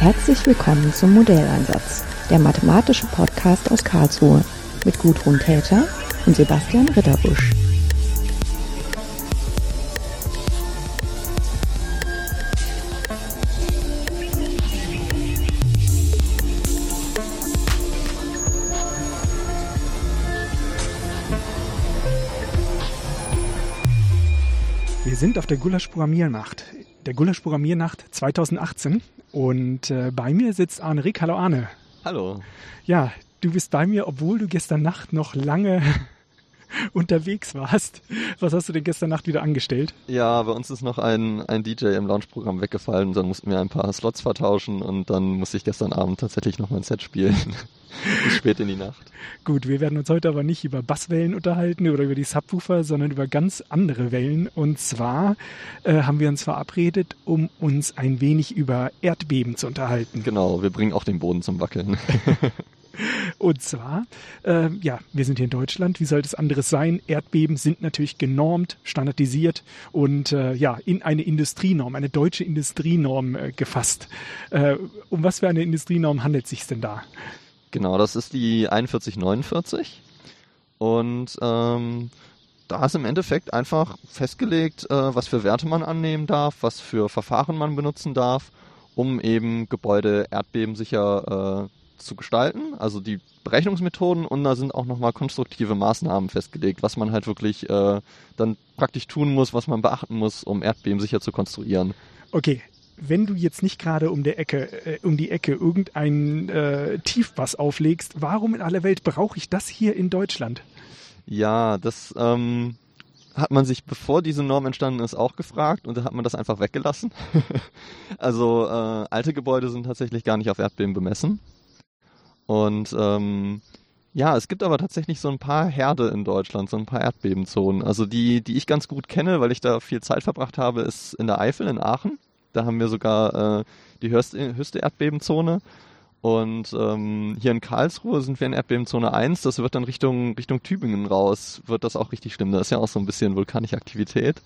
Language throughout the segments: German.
Herzlich willkommen zum Modelleinsatz, der mathematische Podcast aus Karlsruhe mit Gudrun Täter und Sebastian Ritterbusch. Wir sind auf der Gulasch-Programmiernacht, der Gulasch-Programmiernacht 2018 und äh, bei mir sitzt Arne Rick. Hallo Arne. Hallo. Ja, du bist bei mir, obwohl du gestern Nacht noch lange unterwegs warst. Was hast du denn gestern Nacht wieder angestellt? Ja, bei uns ist noch ein, ein DJ im Launch-Programm weggefallen. Dann mussten wir ein paar Slots vertauschen und dann musste ich gestern Abend tatsächlich noch mein Set spielen. Bis spät in die Nacht. Gut, wir werden uns heute aber nicht über Basswellen unterhalten oder über die Subwoofer, sondern über ganz andere Wellen. Und zwar äh, haben wir uns verabredet, um uns ein wenig über Erdbeben zu unterhalten. Genau, wir bringen auch den Boden zum Wackeln. Und zwar, äh, ja, wir sind hier in Deutschland, wie sollte es anderes sein? Erdbeben sind natürlich genormt, standardisiert und äh, ja, in eine Industrienorm, eine deutsche Industrienorm äh, gefasst. Äh, um was für eine Industrienorm handelt es sich denn da? Genau, das ist die 4149 und ähm, da ist im Endeffekt einfach festgelegt, äh, was für Werte man annehmen darf, was für Verfahren man benutzen darf, um eben Gebäude erdbebensicher äh, zu gestalten, also die Berechnungsmethoden und da sind auch nochmal konstruktive Maßnahmen festgelegt, was man halt wirklich äh, dann praktisch tun muss, was man beachten muss, um Erdbeben sicher zu konstruieren. Okay, wenn du jetzt nicht gerade um der Ecke, äh, um die Ecke irgendein äh, Tiefbass auflegst, warum in aller Welt brauche ich das hier in Deutschland? Ja, das ähm, hat man sich, bevor diese Norm entstanden ist, auch gefragt und da hat man das einfach weggelassen. also äh, alte Gebäude sind tatsächlich gar nicht auf Erdbeben bemessen. Und ähm, ja, es gibt aber tatsächlich so ein paar Herde in Deutschland, so ein paar Erdbebenzonen. Also die, die ich ganz gut kenne, weil ich da viel Zeit verbracht habe, ist in der Eifel in Aachen. Da haben wir sogar äh, die höchste, höchste Erdbebenzone. Und ähm, hier in Karlsruhe sind wir in Erdbebenzone 1. Das wird dann Richtung, Richtung Tübingen raus, wird das auch richtig schlimm. Da ist ja auch so ein bisschen vulkanische Aktivität.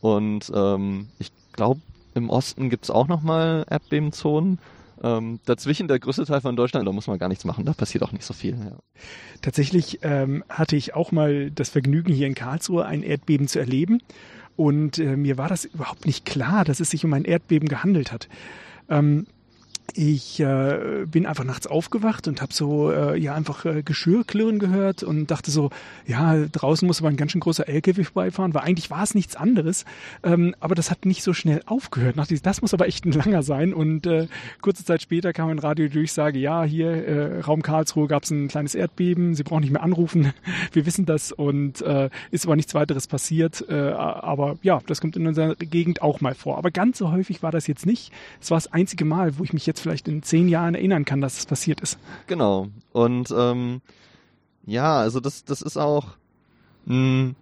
Und ähm, ich glaube, im Osten gibt es auch nochmal Erdbebenzonen. Ähm, dazwischen der größte Teil von Deutschland, da muss man gar nichts machen, da passiert auch nicht so viel. Ja. Tatsächlich ähm, hatte ich auch mal das Vergnügen, hier in Karlsruhe ein Erdbeben zu erleben. Und äh, mir war das überhaupt nicht klar, dass es sich um ein Erdbeben gehandelt hat. Ähm, ich äh, bin einfach nachts aufgewacht und habe so äh, ja einfach äh, Geschirrklirren gehört und dachte so, ja, draußen muss aber ein ganz schön großer LKW vorbeifahren, weil eigentlich war es nichts anderes, ähm, aber das hat nicht so schnell aufgehört. Dachte das muss aber echt ein langer sein und äh, kurze Zeit später kam ein Radiodurchsage, ja, hier äh, Raum Karlsruhe gab es ein kleines Erdbeben, Sie brauchen nicht mehr anrufen, wir wissen das und äh, ist aber nichts weiteres passiert, äh, aber ja, das kommt in unserer Gegend auch mal vor. Aber ganz so häufig war das jetzt nicht. Es war das einzige Mal, wo ich mich jetzt vielleicht in zehn Jahren erinnern kann, dass es passiert ist. Genau. Und ähm, ja, also das, das ist auch mh, hm,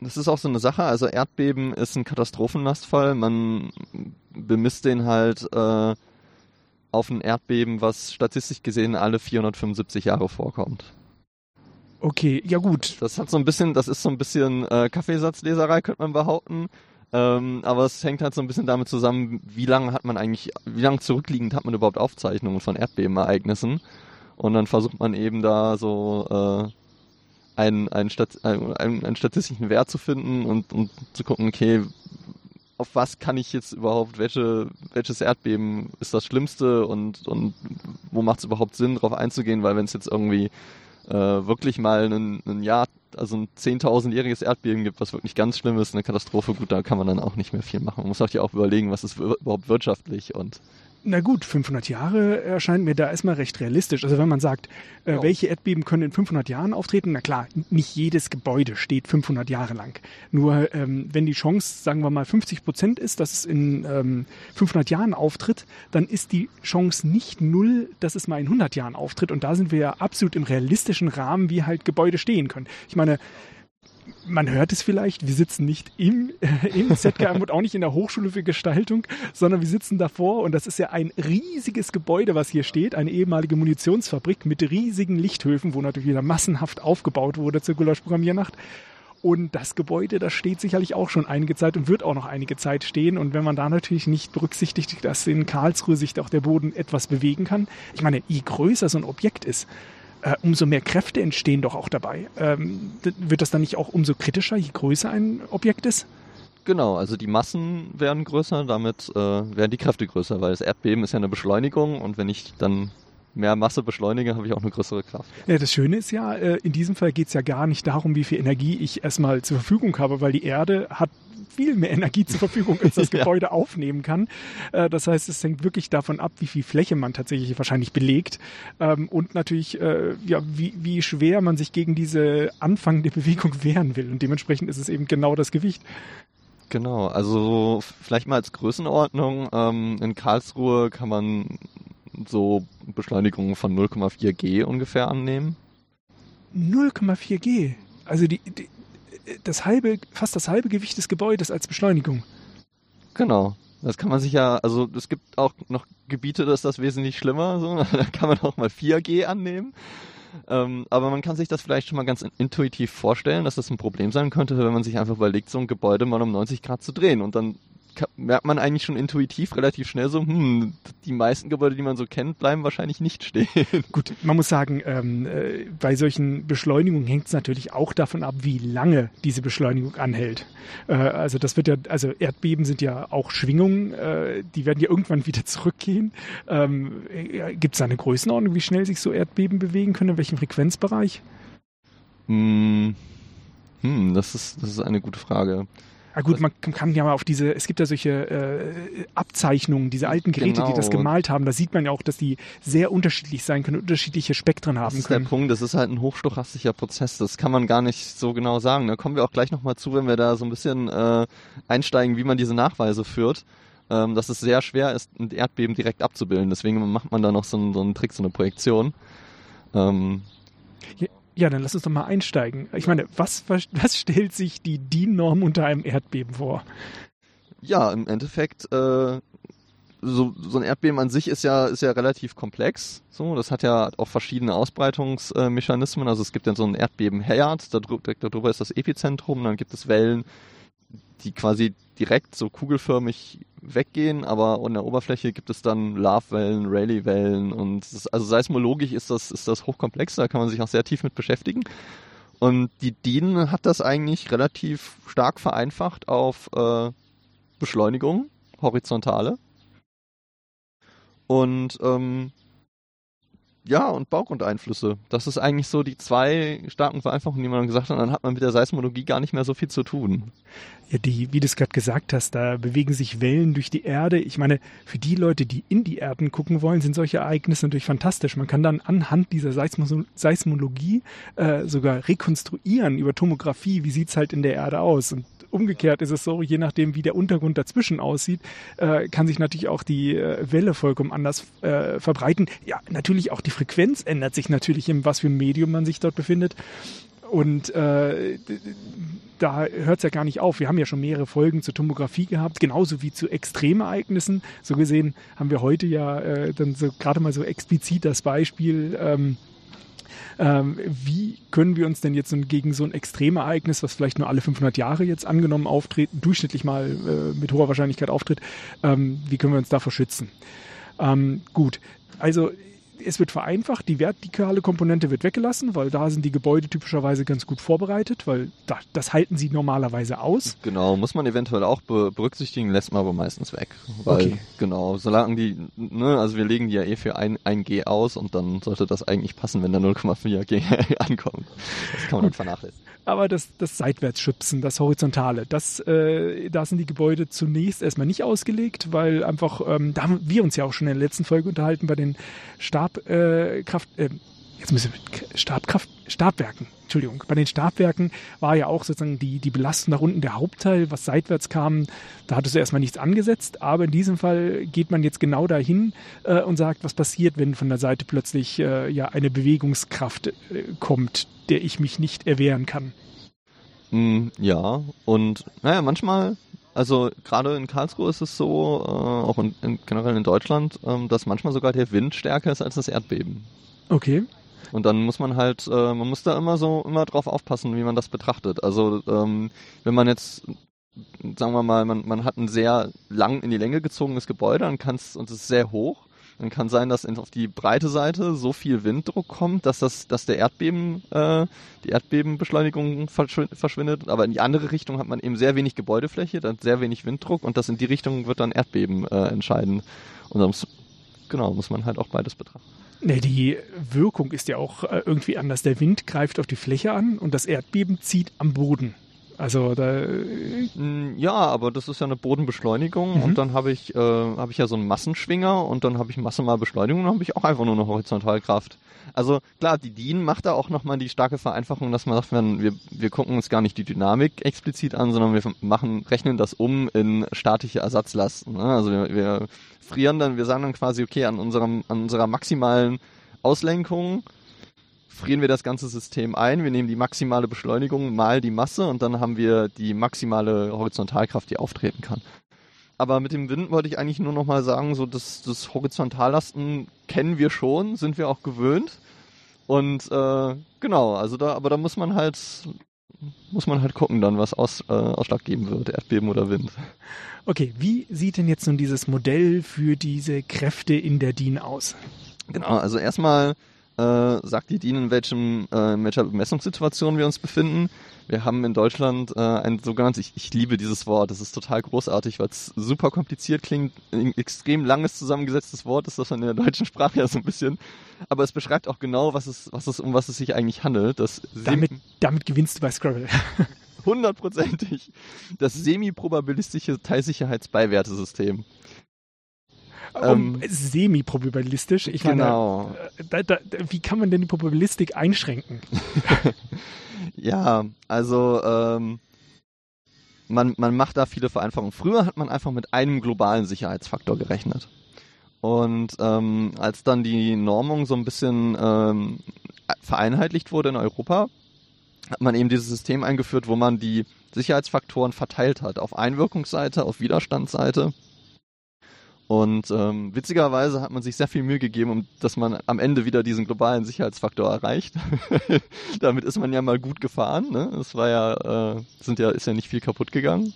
das ist auch so eine Sache. Also Erdbeben ist ein Katastrophenlastfall. Man bemisst den halt äh, auf ein Erdbeben, was statistisch gesehen alle 475 Jahre vorkommt. Okay, ja gut. Das hat so ein bisschen, das ist so ein bisschen äh, Kaffeesatzleserei, könnte man behaupten. Ähm, aber es hängt halt so ein bisschen damit zusammen, wie lange hat man eigentlich, wie lange zurückliegend hat man überhaupt Aufzeichnungen von Erdbebenereignissen. Und dann versucht man eben da so äh, einen, einen, Stat einen, einen statistischen Wert zu finden und, und zu gucken, okay, auf was kann ich jetzt überhaupt, welche, welches Erdbeben ist das Schlimmste und, und wo macht es überhaupt Sinn, darauf einzugehen, weil wenn es jetzt irgendwie äh, wirklich mal ein, ein Jahr also ein 10.000-jähriges Erdbeben gibt, was wirklich ganz schlimm ist, eine Katastrophe, gut, da kann man dann auch nicht mehr viel machen. Man muss auch ja auch überlegen, was ist überhaupt wirtschaftlich und na gut, 500 Jahre erscheint mir da erstmal recht realistisch. Also wenn man sagt, äh, ja. welche Erdbeben können in 500 Jahren auftreten, na klar, nicht jedes Gebäude steht 500 Jahre lang. Nur ähm, wenn die Chance, sagen wir mal, 50 Prozent ist, dass es in ähm, 500 Jahren auftritt, dann ist die Chance nicht null, dass es mal in 100 Jahren auftritt. Und da sind wir ja absolut im realistischen Rahmen, wie halt Gebäude stehen können. Ich meine, man hört es vielleicht, wir sitzen nicht im, äh, im ZKM und auch nicht in der Hochschule für Gestaltung, sondern wir sitzen davor und das ist ja ein riesiges Gebäude, was hier steht, eine ehemalige Munitionsfabrik mit riesigen Lichthöfen, wo natürlich wieder massenhaft aufgebaut wurde zur Gulasch-Programmiernacht. Und das Gebäude, das steht sicherlich auch schon einige Zeit und wird auch noch einige Zeit stehen. Und wenn man da natürlich nicht berücksichtigt, dass in Karlsruhe sich auch der Boden etwas bewegen kann. Ich meine, je größer so ein Objekt ist, äh, umso mehr Kräfte entstehen doch auch dabei. Ähm, wird das dann nicht auch umso kritischer, je größer ein Objekt ist? Genau, also die Massen werden größer, damit äh, werden die Kräfte größer, weil das Erdbeben ist ja eine Beschleunigung und wenn ich dann mehr Masse beschleunige, habe ich auch eine größere Kraft. Ja, das Schöne ist ja, äh, in diesem Fall geht es ja gar nicht darum, wie viel Energie ich erstmal zur Verfügung habe, weil die Erde hat viel mehr Energie zur Verfügung, als das Gebäude ja. aufnehmen kann. Äh, das heißt, es hängt wirklich davon ab, wie viel Fläche man tatsächlich wahrscheinlich belegt ähm, und natürlich, äh, ja, wie, wie schwer man sich gegen diese anfangende Bewegung wehren will. Und dementsprechend ist es eben genau das Gewicht. Genau, also vielleicht mal als Größenordnung. Ähm, in Karlsruhe kann man so Beschleunigungen von 0,4 G ungefähr annehmen. 0,4 G? Also die, die, das halbe, fast das halbe Gewicht des Gebäudes als Beschleunigung. Genau. Das kann man sich ja, also es gibt auch noch Gebiete, da ist das wesentlich schlimmer, so. da kann man auch mal 4G annehmen. Ähm, aber man kann sich das vielleicht schon mal ganz intuitiv vorstellen, dass das ein Problem sein könnte, wenn man sich einfach überlegt, so ein Gebäude mal um 90 Grad zu drehen und dann merkt man eigentlich schon intuitiv relativ schnell so, hm, die meisten Gebäude, die man so kennt, bleiben wahrscheinlich nicht stehen. Gut, man muss sagen, ähm, äh, bei solchen Beschleunigungen hängt es natürlich auch davon ab, wie lange diese Beschleunigung anhält. Äh, also das wird ja, also Erdbeben sind ja auch Schwingungen, äh, die werden ja irgendwann wieder zurückgehen. Ähm, äh, Gibt es da eine Größenordnung, wie schnell sich so Erdbeben bewegen können, in welchem Frequenzbereich? Hm, hm das, ist, das ist eine gute Frage. Ja gut, man kann ja mal auf diese, es gibt ja solche äh, Abzeichnungen, diese alten Geräte, genau. die das genau. gemalt haben, da sieht man ja auch, dass die sehr unterschiedlich sein können, unterschiedliche Spektren haben können. Das ist können. der Punkt, das ist halt ein hochstochastischer Prozess, das kann man gar nicht so genau sagen. Da kommen wir auch gleich nochmal zu, wenn wir da so ein bisschen äh, einsteigen, wie man diese Nachweise führt ähm, dass es sehr schwer ist, ein Erdbeben direkt abzubilden. Deswegen macht man da noch so einen, so einen Trick, so eine Projektion. Ähm, ja, dann lass uns doch mal einsteigen. Ich meine, was, was stellt sich die DIN-Norm unter einem Erdbeben vor? Ja, im Endeffekt, äh, so, so ein Erdbeben an sich ist ja, ist ja relativ komplex. So, das hat ja auch verschiedene Ausbreitungsmechanismen. Also es gibt dann so ein Erdbebenherd, darüber, darüber ist das Epizentrum, dann gibt es Wellen, die quasi direkt so kugelförmig weggehen, aber an der Oberfläche gibt es dann Love-Wellen, Rayleigh-Wellen und das, also seismologisch ist das, ist das hochkomplex, da kann man sich auch sehr tief mit beschäftigen. Und die DIN hat das eigentlich relativ stark vereinfacht auf äh, Beschleunigung, horizontale. Und ähm, ja, und Baugrundeinflüsse. Das ist eigentlich so die zwei starken Vereinfachungen, die man gesagt hat. dann hat man mit der Seismologie gar nicht mehr so viel zu tun. Ja, die, wie du es gerade gesagt hast, da bewegen sich Wellen durch die Erde. Ich meine, für die Leute, die in die Erden gucken wollen, sind solche Ereignisse natürlich fantastisch. Man kann dann anhand dieser Seismo Seismologie äh, sogar rekonstruieren über Tomographie, wie sieht's halt in der Erde aus. Und umgekehrt ist es so, je nachdem, wie der Untergrund dazwischen aussieht, äh, kann sich natürlich auch die äh, Welle vollkommen anders äh, verbreiten. Ja, natürlich auch die Frequenz ändert sich natürlich, in was für einem Medium man sich dort befindet. Und äh, da hört es ja gar nicht auf. Wir haben ja schon mehrere Folgen zur Tomographie gehabt, genauso wie zu Extremereignissen. So gesehen haben wir heute ja äh, dann so gerade mal so explizit das Beispiel. Ähm, ähm, wie können wir uns denn jetzt gegen so ein Extremereignis, was vielleicht nur alle 500 Jahre jetzt angenommen auftritt, durchschnittlich mal äh, mit hoher Wahrscheinlichkeit auftritt, ähm, wie können wir uns davor schützen? Ähm, gut, also es wird vereinfacht, die vertikale Komponente wird weggelassen, weil da sind die Gebäude typischerweise ganz gut vorbereitet, weil da, das halten sie normalerweise aus. Genau, muss man eventuell auch berücksichtigen, lässt man aber meistens weg. Weil, okay. genau, solange die, ne, also wir legen die ja eh für ein, ein G aus und dann sollte das eigentlich passen, wenn da 0,4 G ankommt. Das kann man dann vernachlässigen aber das, das Seitwärtsschubsen, das Horizontale, das, äh, da sind die Gebäude zunächst erstmal nicht ausgelegt, weil einfach, ähm, da haben wir uns ja auch schon in der letzten Folge unterhalten bei den Stabkraft, äh, äh, jetzt müssen wir, Stabkraft, Stabwerken, Entschuldigung, bei den Stabwerken war ja auch sozusagen die, die Belastung nach unten der Hauptteil, was seitwärts kam, da hattest du erstmal nichts angesetzt, aber in diesem Fall geht man jetzt genau dahin äh, und sagt, was passiert, wenn von der Seite plötzlich äh, ja eine Bewegungskraft äh, kommt, der ich mich nicht erwehren kann. Mm, ja, und naja, manchmal, also gerade in Karlsruhe ist es so, äh, auch in, in, generell in Deutschland, ähm, dass manchmal sogar der Wind stärker ist als das Erdbeben. Okay. Und dann muss man halt, äh, man muss da immer so, immer drauf aufpassen, wie man das betrachtet. Also ähm, wenn man jetzt sagen wir mal, man, man hat ein sehr lang in die Länge gezogenes Gebäude, dann kann es, und es ist sehr hoch, dann kann sein, dass auf die breite Seite so viel Winddruck kommt, dass das, dass der Erdbeben, äh, die Erdbebenbeschleunigung verschwindet. Aber in die andere Richtung hat man eben sehr wenig Gebäudefläche, dann sehr wenig Winddruck und das in die Richtung wird dann Erdbeben äh, entscheiden. Und dann muss, genau, muss man halt auch beides betrachten. Nee, die Wirkung ist ja auch äh, irgendwie anders. Der Wind greift auf die Fläche an und das Erdbeben zieht am Boden. Also da. Mm, ja, aber das ist ja eine Bodenbeschleunigung mhm. und dann habe ich, äh, habe ich ja so einen Massenschwinger und dann habe ich Masse mal Beschleunigung und dann habe ich auch einfach nur eine Horizontalkraft. Also klar, die DIN macht da auch nochmal die starke Vereinfachung, dass man sagt, wir, wir gucken uns gar nicht die Dynamik explizit an, sondern wir machen, rechnen das um in statische Ersatzlasten. Ne? Also wir, wir frieren dann, wir sagen dann quasi, okay, an unserem, an unserer maximalen Auslenkung frieren wir das ganze System ein. Wir nehmen die maximale Beschleunigung mal die Masse und dann haben wir die maximale Horizontalkraft, die auftreten kann. Aber mit dem Wind wollte ich eigentlich nur noch mal sagen, so das, das Horizontallasten kennen wir schon, sind wir auch gewöhnt. Und äh, genau, also da, aber da muss man halt muss man halt gucken dann, was aus, äh, Ausschlag geben wird, Erdbeben oder Wind. Okay, wie sieht denn jetzt nun dieses Modell für diese Kräfte in der DIN aus? Genau, also erstmal äh, sagt die DIN, in, welchem, äh, in welcher Bemessungssituation wir uns befinden. Wir haben in Deutschland äh, ein sogenanntes, ich, ich liebe dieses Wort, das ist total großartig, weil es super kompliziert klingt, ein extrem langes zusammengesetztes Wort ist das in der deutschen Sprache ja so ein bisschen, aber es beschreibt auch genau, was es, was es, um was es sich eigentlich handelt. Das damit, damit gewinnst du bei Scrabble. Hundertprozentig. Das semi-probabilistische Teilsicherheitsbeiwertesystem. Um, ähm, semi-probabilistisch. Ich genau. Meine, da, da, wie kann man denn die Probabilistik einschränken? ja, also ähm, man, man macht da viele Vereinfachungen. Früher hat man einfach mit einem globalen Sicherheitsfaktor gerechnet. Und ähm, als dann die Normung so ein bisschen ähm, vereinheitlicht wurde in Europa, hat man eben dieses System eingeführt, wo man die Sicherheitsfaktoren verteilt hat. Auf Einwirkungsseite, auf Widerstandsseite und ähm, witzigerweise hat man sich sehr viel Mühe gegeben, um dass man am Ende wieder diesen globalen Sicherheitsfaktor erreicht. Damit ist man ja mal gut gefahren. Ne? Es war ja, äh, sind ja, ist ja nicht viel kaputt gegangen.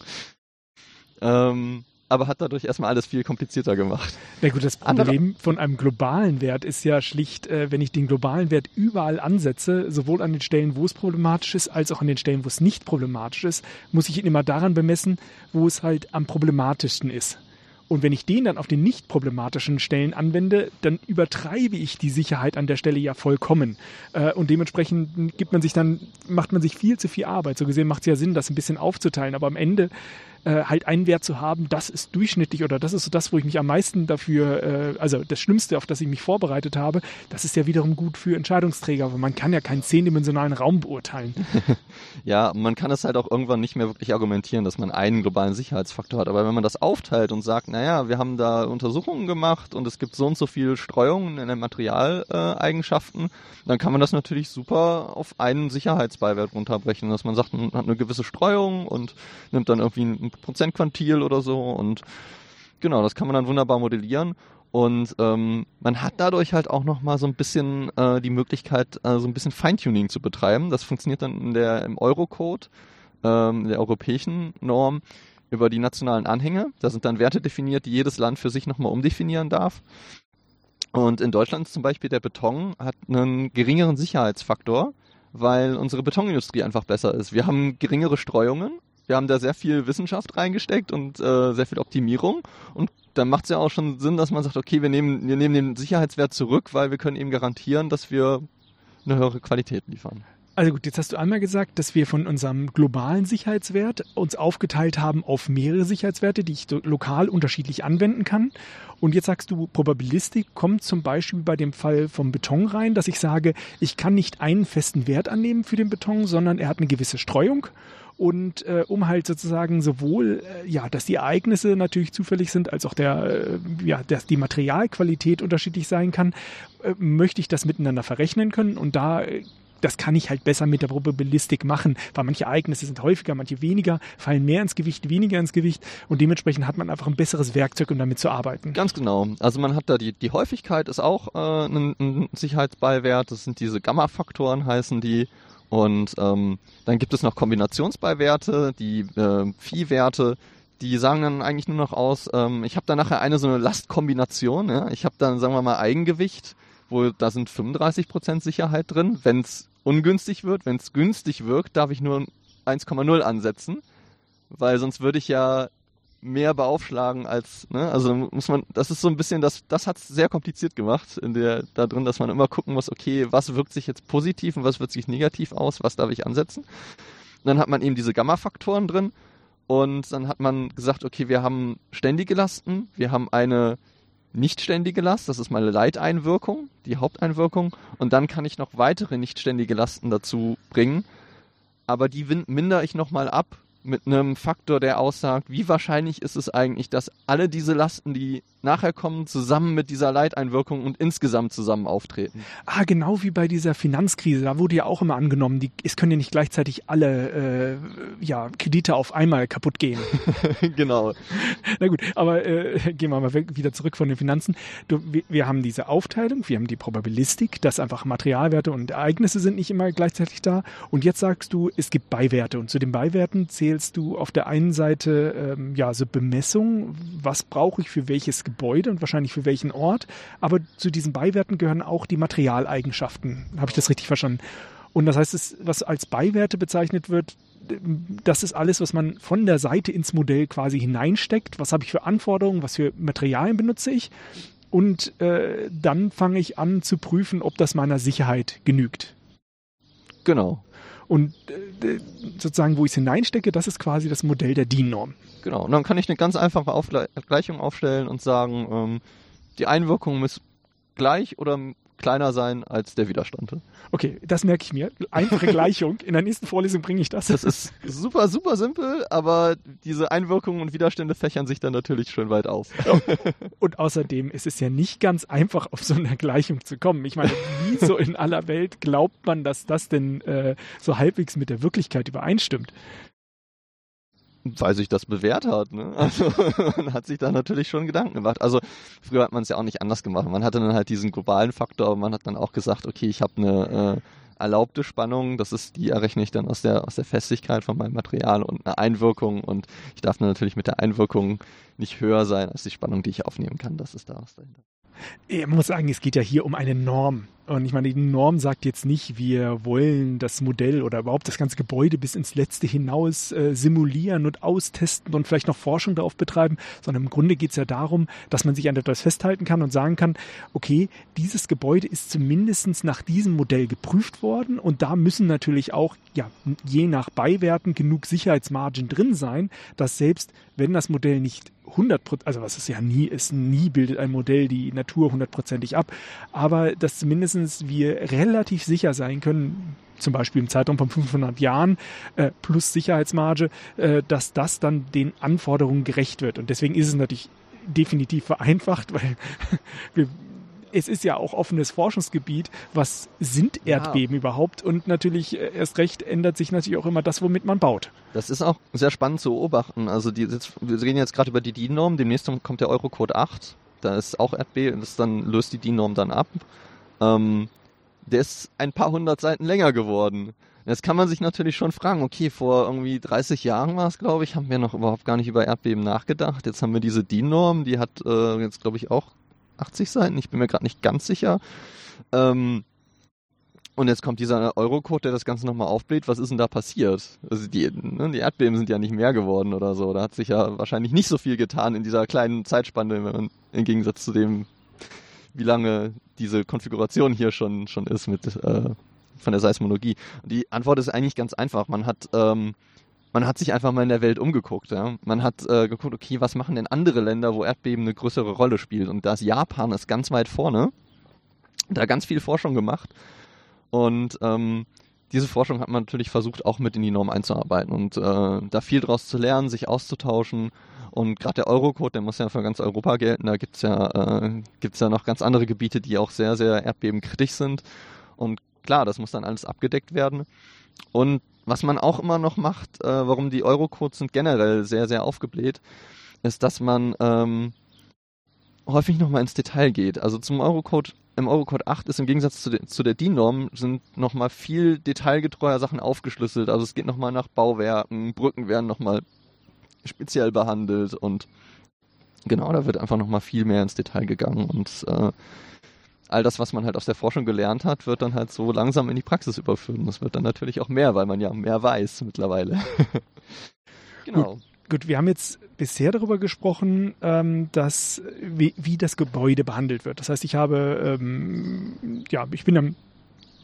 Ähm, aber hat dadurch erstmal alles viel komplizierter gemacht. Na gut, das Problem Andere von einem globalen Wert ist ja schlicht, äh, wenn ich den globalen Wert überall ansetze, sowohl an den Stellen, wo es problematisch ist, als auch an den Stellen, wo es nicht problematisch ist, muss ich ihn immer daran bemessen, wo es halt am problematischsten ist. Und wenn ich den dann auf den nicht problematischen Stellen anwende, dann übertreibe ich die Sicherheit an der Stelle ja vollkommen. Äh, und dementsprechend gibt man sich dann, macht man sich viel zu viel Arbeit. So gesehen macht es ja Sinn, das ein bisschen aufzuteilen. Aber am Ende äh, halt einen Wert zu haben, das ist durchschnittlich oder das ist so das, wo ich mich am meisten dafür, äh, also das Schlimmste, auf das ich mich vorbereitet habe, das ist ja wiederum gut für Entscheidungsträger, weil man kann ja keinen zehndimensionalen Raum beurteilen. ja, man kann es halt auch irgendwann nicht mehr wirklich argumentieren, dass man einen globalen Sicherheitsfaktor hat. Aber wenn man das aufteilt und sagt, naja, wir haben da Untersuchungen gemacht und es gibt so und so viel Streuungen in den Materialeigenschaften, dann kann man das natürlich super auf einen Sicherheitsbeiwert runterbrechen, dass man sagt, man hat eine gewisse Streuung und nimmt dann irgendwie ein Prozentquantil oder so und genau, das kann man dann wunderbar modellieren und ähm, man hat dadurch halt auch nochmal so ein bisschen äh, die Möglichkeit, äh, so ein bisschen Feintuning zu betreiben. Das funktioniert dann in der, im Eurocode, ähm, der europäischen Norm, über die nationalen Anhänge. Da sind dann Werte definiert, die jedes Land für sich nochmal umdefinieren darf. Und in Deutschland zum Beispiel der Beton hat einen geringeren Sicherheitsfaktor, weil unsere Betonindustrie einfach besser ist. Wir haben geringere Streuungen wir haben da sehr viel Wissenschaft reingesteckt und äh, sehr viel Optimierung. Und dann macht es ja auch schon Sinn, dass man sagt, okay, wir nehmen, wir nehmen den Sicherheitswert zurück, weil wir können eben garantieren, dass wir eine höhere Qualität liefern. Also gut, jetzt hast du einmal gesagt, dass wir von unserem globalen Sicherheitswert uns aufgeteilt haben auf mehrere Sicherheitswerte, die ich lokal unterschiedlich anwenden kann. Und jetzt sagst du, Probabilistik kommt zum Beispiel bei dem Fall vom Beton rein, dass ich sage, ich kann nicht einen festen Wert annehmen für den Beton, sondern er hat eine gewisse Streuung und äh, um halt sozusagen sowohl, äh, ja, dass die Ereignisse natürlich zufällig sind, als auch der, äh, ja, dass die Materialqualität unterschiedlich sein kann, äh, möchte ich das miteinander verrechnen können und da äh, das kann ich halt besser mit der Probabilistik machen, weil manche Ereignisse sind häufiger, manche weniger, fallen mehr ins Gewicht, weniger ins Gewicht und dementsprechend hat man einfach ein besseres Werkzeug, um damit zu arbeiten. Ganz genau. Also man hat da die, die Häufigkeit ist auch äh, ein, ein Sicherheitsbeiwert. Das sind diese Gamma-Faktoren heißen die. Und ähm, dann gibt es noch Kombinationsbeiwerte, die äh, Phi-Werte, die sagen dann eigentlich nur noch aus, ähm, ich habe da nachher eine so eine Lastkombination. Ja? Ich habe dann, sagen wir mal, Eigengewicht, wo da sind 35% Sicherheit drin. Wenn es ungünstig wird, wenn es günstig wirkt, darf ich nur 1,0 ansetzen, weil sonst würde ich ja mehr beaufschlagen als, ne? Also muss man, das ist so ein bisschen, das, das hat es sehr kompliziert gemacht, in der, da drin, dass man immer gucken muss, okay, was wirkt sich jetzt positiv und was wirkt sich negativ aus, was darf ich ansetzen. Und dann hat man eben diese Gamma-Faktoren drin und dann hat man gesagt, okay, wir haben ständige Lasten, wir haben eine nicht ständige Last, das ist meine Leiteinwirkung, die Haupteinwirkung, und dann kann ich noch weitere nicht ständige Lasten dazu bringen, aber die mindere ich nochmal ab mit einem Faktor, der aussagt, wie wahrscheinlich ist es eigentlich, dass alle diese Lasten, die nachher kommen, zusammen mit dieser Leiteinwirkung und insgesamt zusammen auftreten. Ah, genau wie bei dieser Finanzkrise. Da wurde ja auch immer angenommen, die, es können ja nicht gleichzeitig alle äh, ja, Kredite auf einmal kaputt gehen. genau. Na gut, aber äh, gehen wir mal wieder zurück von den Finanzen. Du, wir, wir haben diese Aufteilung, wir haben die Probabilistik, dass einfach Materialwerte und Ereignisse sind nicht immer gleichzeitig da. Und jetzt sagst du, es gibt Beiwerte. Und zu den Beiwerten zählt wählst du auf der einen Seite ähm, ja so Bemessung, was brauche ich für welches Gebäude und wahrscheinlich für welchen Ort, aber zu diesen Beiwerten gehören auch die Materialeigenschaften. Habe ich das richtig verstanden? Und das heißt, was als Beiwerte bezeichnet wird, das ist alles, was man von der Seite ins Modell quasi hineinsteckt. Was habe ich für Anforderungen, was für Materialien benutze ich? Und äh, dann fange ich an zu prüfen, ob das meiner Sicherheit genügt. Genau. Und äh, sozusagen, wo ich es hineinstecke, das ist quasi das Modell der DIN-Norm. Genau. Und dann kann ich eine ganz einfache Gleichung aufstellen und sagen, ähm, die Einwirkung muss gleich oder kleiner sein als der Widerstand. Okay, das merke ich mir. Einfache Gleichung. In der nächsten Vorlesung bringe ich das. Das ist super, super simpel, aber diese Einwirkungen und Widerstände fächern sich dann natürlich schön weit auf. Und außerdem ist es ja nicht ganz einfach, auf so eine Gleichung zu kommen. Ich meine, wie so in aller Welt glaubt man, dass das denn äh, so halbwegs mit der Wirklichkeit übereinstimmt? Weil sich das bewährt hat. Ne? Also man hat sich da natürlich schon Gedanken gemacht. Also früher hat man es ja auch nicht anders gemacht. Man hatte dann halt diesen globalen Faktor, aber man hat dann auch gesagt, okay, ich habe eine äh, erlaubte Spannung, das ist die errechne ich dann aus der aus der Festigkeit von meinem Material und eine Einwirkung und ich darf dann natürlich mit der Einwirkung nicht höher sein als die Spannung, die ich aufnehmen kann. Das ist da was dahinter. Ich muss sagen, es geht ja hier um eine Norm. Und ich meine, die Norm sagt jetzt nicht, wir wollen das Modell oder überhaupt das ganze Gebäude bis ins Letzte hinaus äh, simulieren und austesten und vielleicht noch Forschung darauf betreiben, sondern im Grunde geht es ja darum, dass man sich an etwas festhalten kann und sagen kann, okay, dieses Gebäude ist zumindest nach diesem Modell geprüft worden und da müssen natürlich auch, ja, je nach Beiwerten genug Sicherheitsmargen drin sein, dass selbst wenn das Modell nicht 100% also was es ja nie ist, nie bildet ein Modell die Natur hundertprozentig ab, aber dass zumindest wir relativ sicher sein können, zum Beispiel im Zeitraum von 500 Jahren äh, plus Sicherheitsmarge, äh, dass das dann den Anforderungen gerecht wird. Und deswegen ist es natürlich definitiv vereinfacht, weil wir es ist ja auch offenes Forschungsgebiet. Was sind Erdbeben ja. überhaupt? Und natürlich äh, erst recht ändert sich natürlich auch immer das, womit man baut. Das ist auch sehr spannend zu beobachten. Also die, wir reden jetzt gerade über die DIN-Norm. Demnächst kommt der Eurocode 8. Da ist auch Erdbeben. Das dann löst die DIN-Norm dann ab. Ähm, der ist ein paar hundert Seiten länger geworden. Jetzt kann man sich natürlich schon fragen, okay, vor irgendwie 30 Jahren war es, glaube ich, haben wir noch überhaupt gar nicht über Erdbeben nachgedacht. Jetzt haben wir diese DIN-Norm, die hat äh, jetzt, glaube ich, auch 80 Seiten, ich bin mir gerade nicht ganz sicher. Ähm, und jetzt kommt dieser Eurocode, der das Ganze nochmal aufbläht. Was ist denn da passiert? Also die, ne, die Erdbeben sind ja nicht mehr geworden oder so. Da hat sich ja wahrscheinlich nicht so viel getan in dieser kleinen Zeitspanne, im Gegensatz zu dem, wie lange diese Konfiguration hier schon, schon ist mit äh, von der Seismologie. Und die Antwort ist eigentlich ganz einfach. Man hat ähm, man hat sich einfach mal in der Welt umgeguckt. Ja? Man hat äh, geguckt, okay, was machen denn andere Länder, wo Erdbeben eine größere Rolle spielt? Und da ist Japan ist ganz weit vorne. Da ganz viel Forschung gemacht. Und ähm, diese Forschung hat man natürlich versucht, auch mit in die Norm einzuarbeiten und äh, da viel draus zu lernen, sich auszutauschen. Und gerade der Eurocode, der muss ja für ganz Europa gelten. Da gibt's ja, äh, ja noch ganz andere Gebiete, die auch sehr, sehr erdbebenkritisch sind. Und klar, das muss dann alles abgedeckt werden. Und was man auch immer noch macht, äh, warum die Eurocodes sind generell sehr, sehr aufgebläht, ist, dass man ähm, häufig nochmal ins Detail geht. Also zum Eurocode, im Eurocode 8 ist im Gegensatz zu, de, zu der DIN-Norm sind nochmal viel detailgetreuer Sachen aufgeschlüsselt. Also es geht nochmal nach Bauwerken, Brücken werden nochmal speziell behandelt und genau, da wird einfach nochmal viel mehr ins Detail gegangen und äh, all das, was man halt aus der Forschung gelernt hat, wird dann halt so langsam in die Praxis überführt. Und das wird dann natürlich auch mehr, weil man ja mehr weiß mittlerweile. genau. Gut, gut, wir haben jetzt bisher darüber gesprochen, ähm, dass wie, wie das Gebäude behandelt wird. Das heißt, ich habe ähm, ja, ich bin am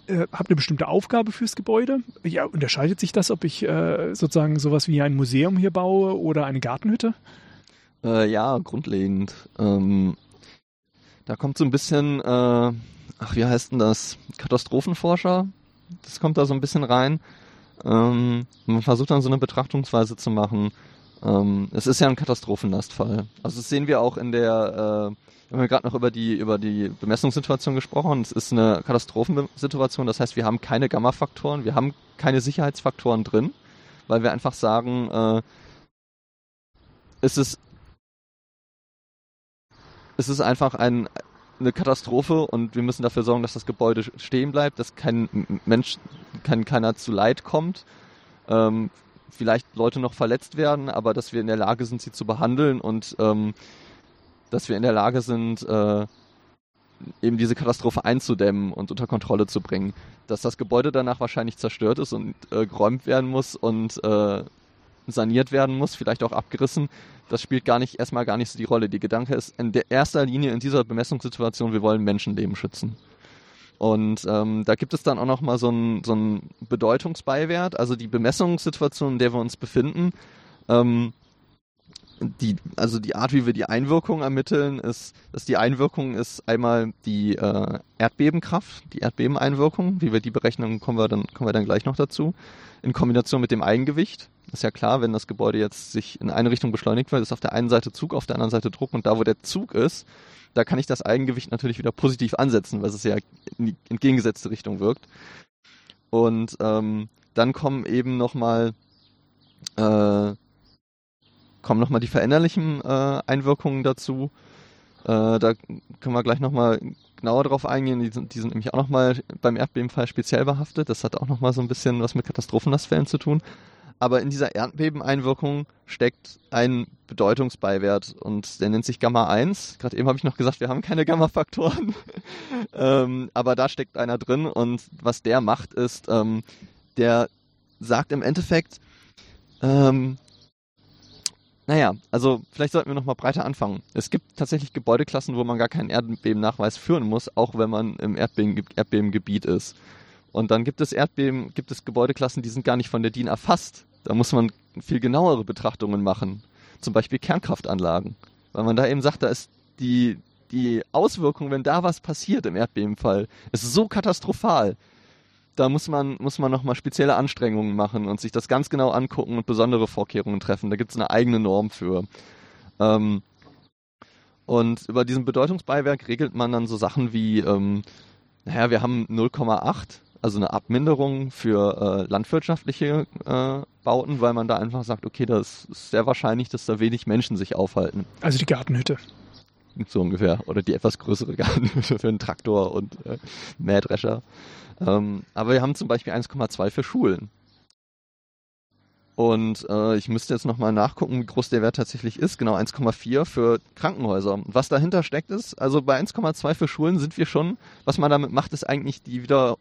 äh, habe eine bestimmte Aufgabe fürs Gebäude. Ja, unterscheidet sich das, ob ich äh, sozusagen sowas wie ein Museum hier baue oder eine Gartenhütte? Äh, ja, grundlegend. Ähm, da kommt so ein bisschen, äh, ach, wie heißt denn das? Katastrophenforscher. Das kommt da so ein bisschen rein. Ähm, man versucht dann so eine Betrachtungsweise zu machen. Ähm, es ist ja ein Katastrophenlastfall. Also das sehen wir auch in der, äh, wir haben gerade noch über die, über die Bemessungssituation gesprochen. Es ist eine Katastrophensituation, das heißt, wir haben keine Gamma-Faktoren, wir haben keine Sicherheitsfaktoren drin, weil wir einfach sagen, äh, es ist es ist einfach ein, eine Katastrophe und wir müssen dafür sorgen, dass das Gebäude stehen bleibt, dass kein Mensch, kein, keiner zu Leid kommt. Ähm, vielleicht Leute noch verletzt werden, aber dass wir in der Lage sind, sie zu behandeln und ähm, dass wir in der Lage sind, äh, eben diese Katastrophe einzudämmen und unter Kontrolle zu bringen. Dass das Gebäude danach wahrscheinlich zerstört ist und äh, geräumt werden muss und äh, saniert werden muss, vielleicht auch abgerissen, das spielt gar nicht, erstmal gar nicht so die Rolle. Die Gedanke ist in erster Linie in dieser Bemessungssituation, wir wollen Menschenleben schützen. Und ähm, da gibt es dann auch nochmal so einen so Bedeutungsbeiwert, also die Bemessungssituation, in der wir uns befinden. Ähm, die, also die Art, wie wir die Einwirkung ermitteln, ist, dass die Einwirkung ist einmal die äh, Erdbebenkraft, die Erdbebeneinwirkung. Wie wir die berechnen, kommen wir dann, kommen wir dann gleich noch dazu. In Kombination mit dem Eigengewicht. Ist ja klar, wenn das Gebäude jetzt sich in eine Richtung beschleunigt wird, ist auf der einen Seite Zug, auf der anderen Seite Druck und da, wo der Zug ist, da kann ich das Eigengewicht natürlich wieder positiv ansetzen, weil es ja in die entgegengesetzte Richtung wirkt. Und ähm, dann kommen eben nochmal äh, kommen nochmal die veränderlichen äh, Einwirkungen dazu. Äh, da können wir gleich nochmal genauer drauf eingehen. Die sind, die sind nämlich auch nochmal beim Erdbebenfall speziell behaftet. Das hat auch nochmal so ein bisschen was mit Katastrophenlastfällen zu tun. Aber in dieser Erdbebeneinwirkung steckt ein Bedeutungsbeiwert und der nennt sich Gamma 1. Gerade eben habe ich noch gesagt, wir haben keine Gamma-Faktoren. ähm, aber da steckt einer drin und was der macht ist, ähm, der sagt im Endeffekt, ähm, naja, also vielleicht sollten wir nochmal breiter anfangen. Es gibt tatsächlich Gebäudeklassen, wo man gar keinen Erdbebennachweis führen muss, auch wenn man im Erdbeben, Erdbebengebiet ist. Und dann gibt es Erdbeben, gibt es Gebäudeklassen, die sind gar nicht von der DIN erfasst. Da muss man viel genauere Betrachtungen machen. Zum Beispiel Kernkraftanlagen. Weil man da eben sagt, da ist die, die Auswirkung, wenn da was passiert im Erdbebenfall, ist so katastrophal. Da muss man, muss man nochmal spezielle Anstrengungen machen und sich das ganz genau angucken und besondere Vorkehrungen treffen. Da gibt es eine eigene Norm für. Ähm, und über diesen Bedeutungsbeiwerk regelt man dann so Sachen wie, ähm, naja, wir haben 0,8 also eine Abminderung für äh, landwirtschaftliche äh, Bauten, weil man da einfach sagt, okay, das ist sehr wahrscheinlich, dass da wenig Menschen sich aufhalten. Also die Gartenhütte. So ungefähr. Oder die etwas größere Gartenhütte für einen Traktor und äh, Mähdrescher. Ähm, aber wir haben zum Beispiel 1,2 für Schulen. Und äh, ich müsste jetzt nochmal nachgucken, wie groß der Wert tatsächlich ist. Genau 1,4 für Krankenhäuser. Was dahinter steckt ist, also bei 1,2 für Schulen sind wir schon, was man damit macht, ist eigentlich die wieder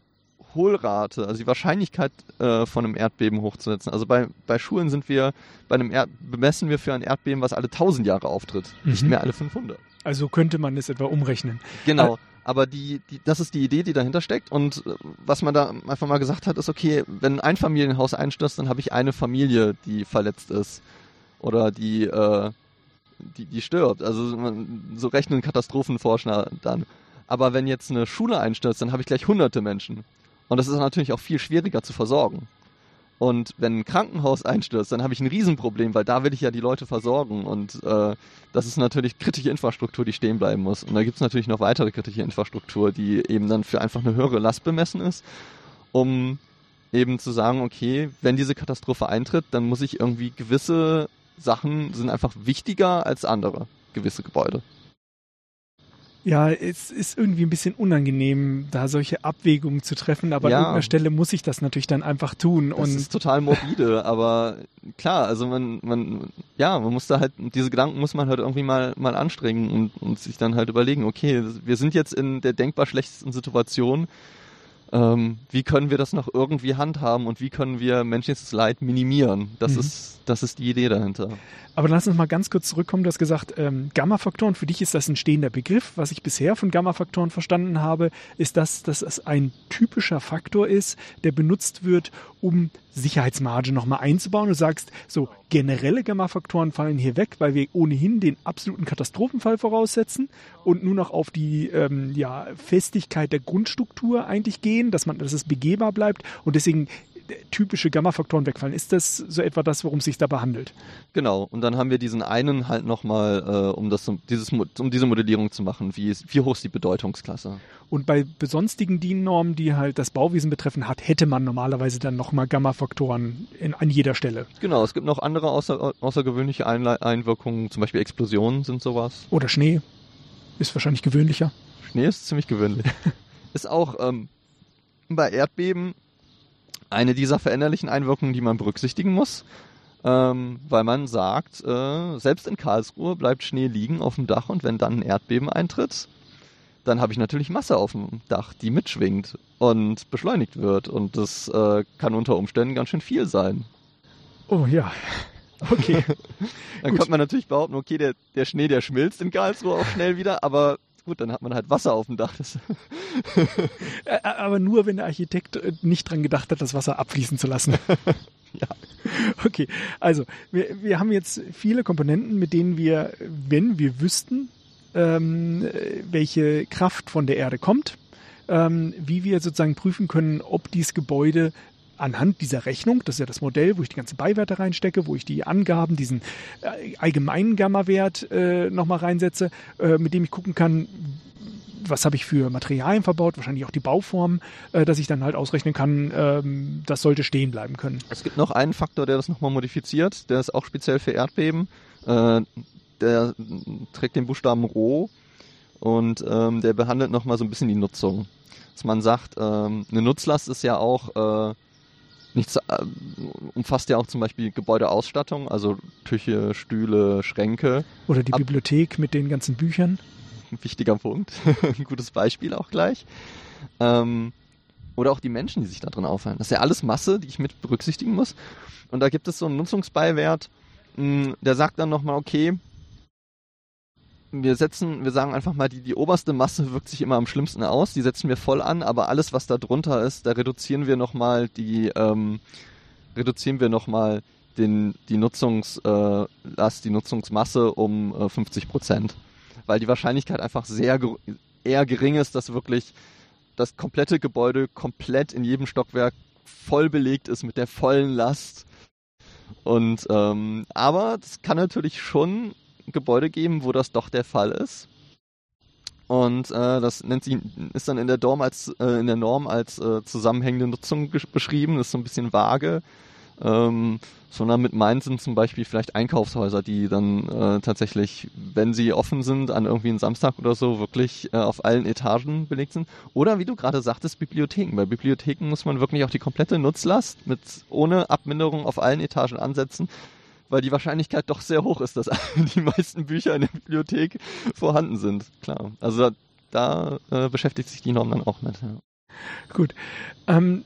Hohlrate, also die Wahrscheinlichkeit äh, von einem Erdbeben hochzusetzen. Also bei, bei Schulen sind wir, bei einem Erd bemessen wir für ein Erdbeben, was alle 1000 Jahre auftritt, mhm. nicht mehr alle 500. Also könnte man das etwa umrechnen. Genau. Aber die, die, das ist die Idee, die dahinter steckt. Und äh, was man da einfach mal gesagt hat, ist, okay, wenn ein Familienhaus einstürzt, dann habe ich eine Familie, die verletzt ist. Oder die, äh, die, die stirbt. Also so rechnen Katastrophenforscher dann. Aber wenn jetzt eine Schule einstürzt, dann habe ich gleich hunderte Menschen. Und das ist natürlich auch viel schwieriger zu versorgen. Und wenn ein Krankenhaus einstürzt, dann habe ich ein Riesenproblem, weil da will ich ja die Leute versorgen. Und äh, das ist natürlich kritische Infrastruktur, die stehen bleiben muss. Und da gibt es natürlich noch weitere kritische Infrastruktur, die eben dann für einfach eine höhere Last bemessen ist, um eben zu sagen, okay, wenn diese Katastrophe eintritt, dann muss ich irgendwie gewisse Sachen sind einfach wichtiger als andere, gewisse Gebäude. Ja, es ist irgendwie ein bisschen unangenehm, da solche Abwägungen zu treffen, aber Ja. an irgendeiner Stelle muss ich das natürlich dann einfach tun. Das und ist total morbide, aber klar, also man, man, ja, man muss da halt, diese Gedanken muss man halt irgendwie mal, mal anstrengen und, und sich dann halt überlegen, okay, wir sind jetzt in der denkbar schlechtesten Situation, ähm, wie können wir das noch irgendwie handhaben und wie können wir menschliches Leid minimieren? Das Mhm. ist, das ist die Idee dahinter. Aber lass uns mal ganz kurz zurückkommen. Du hast gesagt, ähm, Gamma-Faktoren, für dich ist das ein stehender Begriff. Was ich bisher von Gamma-Faktoren verstanden habe, ist, dass, dass es ein typischer Faktor ist, der benutzt wird, um Sicherheitsmarge nochmal einzubauen. Du sagst, so generelle Gamma-Faktoren fallen hier weg, weil wir ohnehin den absoluten Katastrophenfall voraussetzen und nur noch auf die ähm, ja, Festigkeit der Grundstruktur eigentlich gehen, dass man, dass es begehbar bleibt und deswegen äh, typische Gamma-Faktoren wegfallen. Ist das so etwa das, worum es sich dabei handelt? Genau, und dann haben wir diesen einen halt nochmal, äh, um, das, um, dieses, um diese Modellierung zu machen, wie, wie hoch ist die Bedeutungsklasse. Und bei besonstigen DIN-Normen, die halt das Bauwesen betreffen hat, hätte man normalerweise dann nochmal Gamma-Faktoren an jeder Stelle. Genau, es gibt noch andere außer, außergewöhnliche Einle Einwirkungen, zum Beispiel Explosionen sind sowas. Oder Schnee. Ist wahrscheinlich gewöhnlicher. Schnee ist ziemlich gewöhnlich. ist auch ähm, bei Erdbeben eine dieser veränderlichen Einwirkungen, die man berücksichtigen muss. Ähm, weil man sagt, äh, selbst in Karlsruhe bleibt Schnee liegen auf dem Dach und wenn dann ein Erdbeben eintritt, dann habe ich natürlich Masse auf dem Dach, die mitschwingt und beschleunigt wird. Und das äh, kann unter Umständen ganz schön viel sein. Oh ja. Okay. Dann Gut. könnte man natürlich behaupten, okay, der, der Schnee, der schmilzt in Karlsruhe auch schnell wieder, aber gut, dann hat man halt Wasser auf dem Dach. Aber nur, wenn der Architekt äh, nicht dran gedacht hat, das Wasser abfließen zu lassen. Ja. Okay, also wir, wir haben jetzt viele Komponenten, mit denen wir, wenn wir wüssten, ähm, äh, welche Kraft von der Erde kommt, ähm, wie wir sozusagen prüfen können, ob dieses Gebäude anhand dieser Rechnung, das ist ja das Modell, wo ich die ganzen Beiwerte reinstecke, wo ich die Angaben, diesen äh, allgemeinen Gamma-Wert äh, nochmal reinsetze, äh, mit dem ich gucken kann, was habe ich für Materialien verbaut, wahrscheinlich auch die Bauform, äh, dass ich dann halt ausrechnen kann, ähm, das sollte stehen bleiben können. es gibt noch einen Faktor, der das nochmal modifiziert, der ist auch speziell für Erdbeben. Äh, der trägt den Buchstaben Rho und ähm, der behandelt nochmal so ein bisschen die Nutzung. Dass man sagt, ähm, eine Nutzlast ist ja auch, äh, nichts, äh, umfasst ja auch zum Beispiel Gebäudeausstattung, also Küche, Stühle, Schränke. Oder die Ab- Bibliothek mit den ganzen Büchern. ein wichtiger Punkt. ein gutes Beispiel auch gleich. Ähm, oder auch die Menschen, die sich da drin aufhalten. Das ist ja alles Masse, die ich mit berücksichtigen muss. Und da gibt es so einen Nutzungsbeiwert, mh, der sagt dann nochmal, okay, wir setzen, wir sagen einfach mal, die, die oberste Masse wirkt sich immer am schlimmsten aus, die setzen wir voll an, aber alles, was da drunter ist, da reduzieren wir nochmal die, ähm, reduzieren wir nochmal den, die Nutzungslast, äh, die Nutzungsmasse um äh, 50 Prozent weil die Wahrscheinlichkeit einfach sehr eher gering ist, dass wirklich das komplette Gebäude komplett in jedem Stockwerk voll belegt ist mit der vollen Last. Und ähm, aber es kann natürlich schon Gebäude geben, wo das doch der Fall ist. Und äh, das nennt sie, ist dann in der Norm als äh, in der Norm als äh, zusammenhängende Nutzung beschrieben. Das ist so ein bisschen vage. Ähm, sondern mit meinen sind zum Beispiel vielleicht Einkaufshäuser, die dann äh, tatsächlich, wenn sie offen sind, an irgendwie einen Samstag oder so, wirklich äh, auf allen Etagen belegt sind. Oder wie du gerade sagtest, Bibliotheken. Bei Bibliotheken muss man wirklich auch die komplette Nutzlast mit ohne Abminderung auf allen Etagen ansetzen, weil die Wahrscheinlichkeit doch sehr hoch ist, dass die meisten Bücher in der Bibliothek vorhanden sind. Klar. Also da, da äh, beschäftigt sich die Norm dann auch mit. Ja. Gut. Ähm,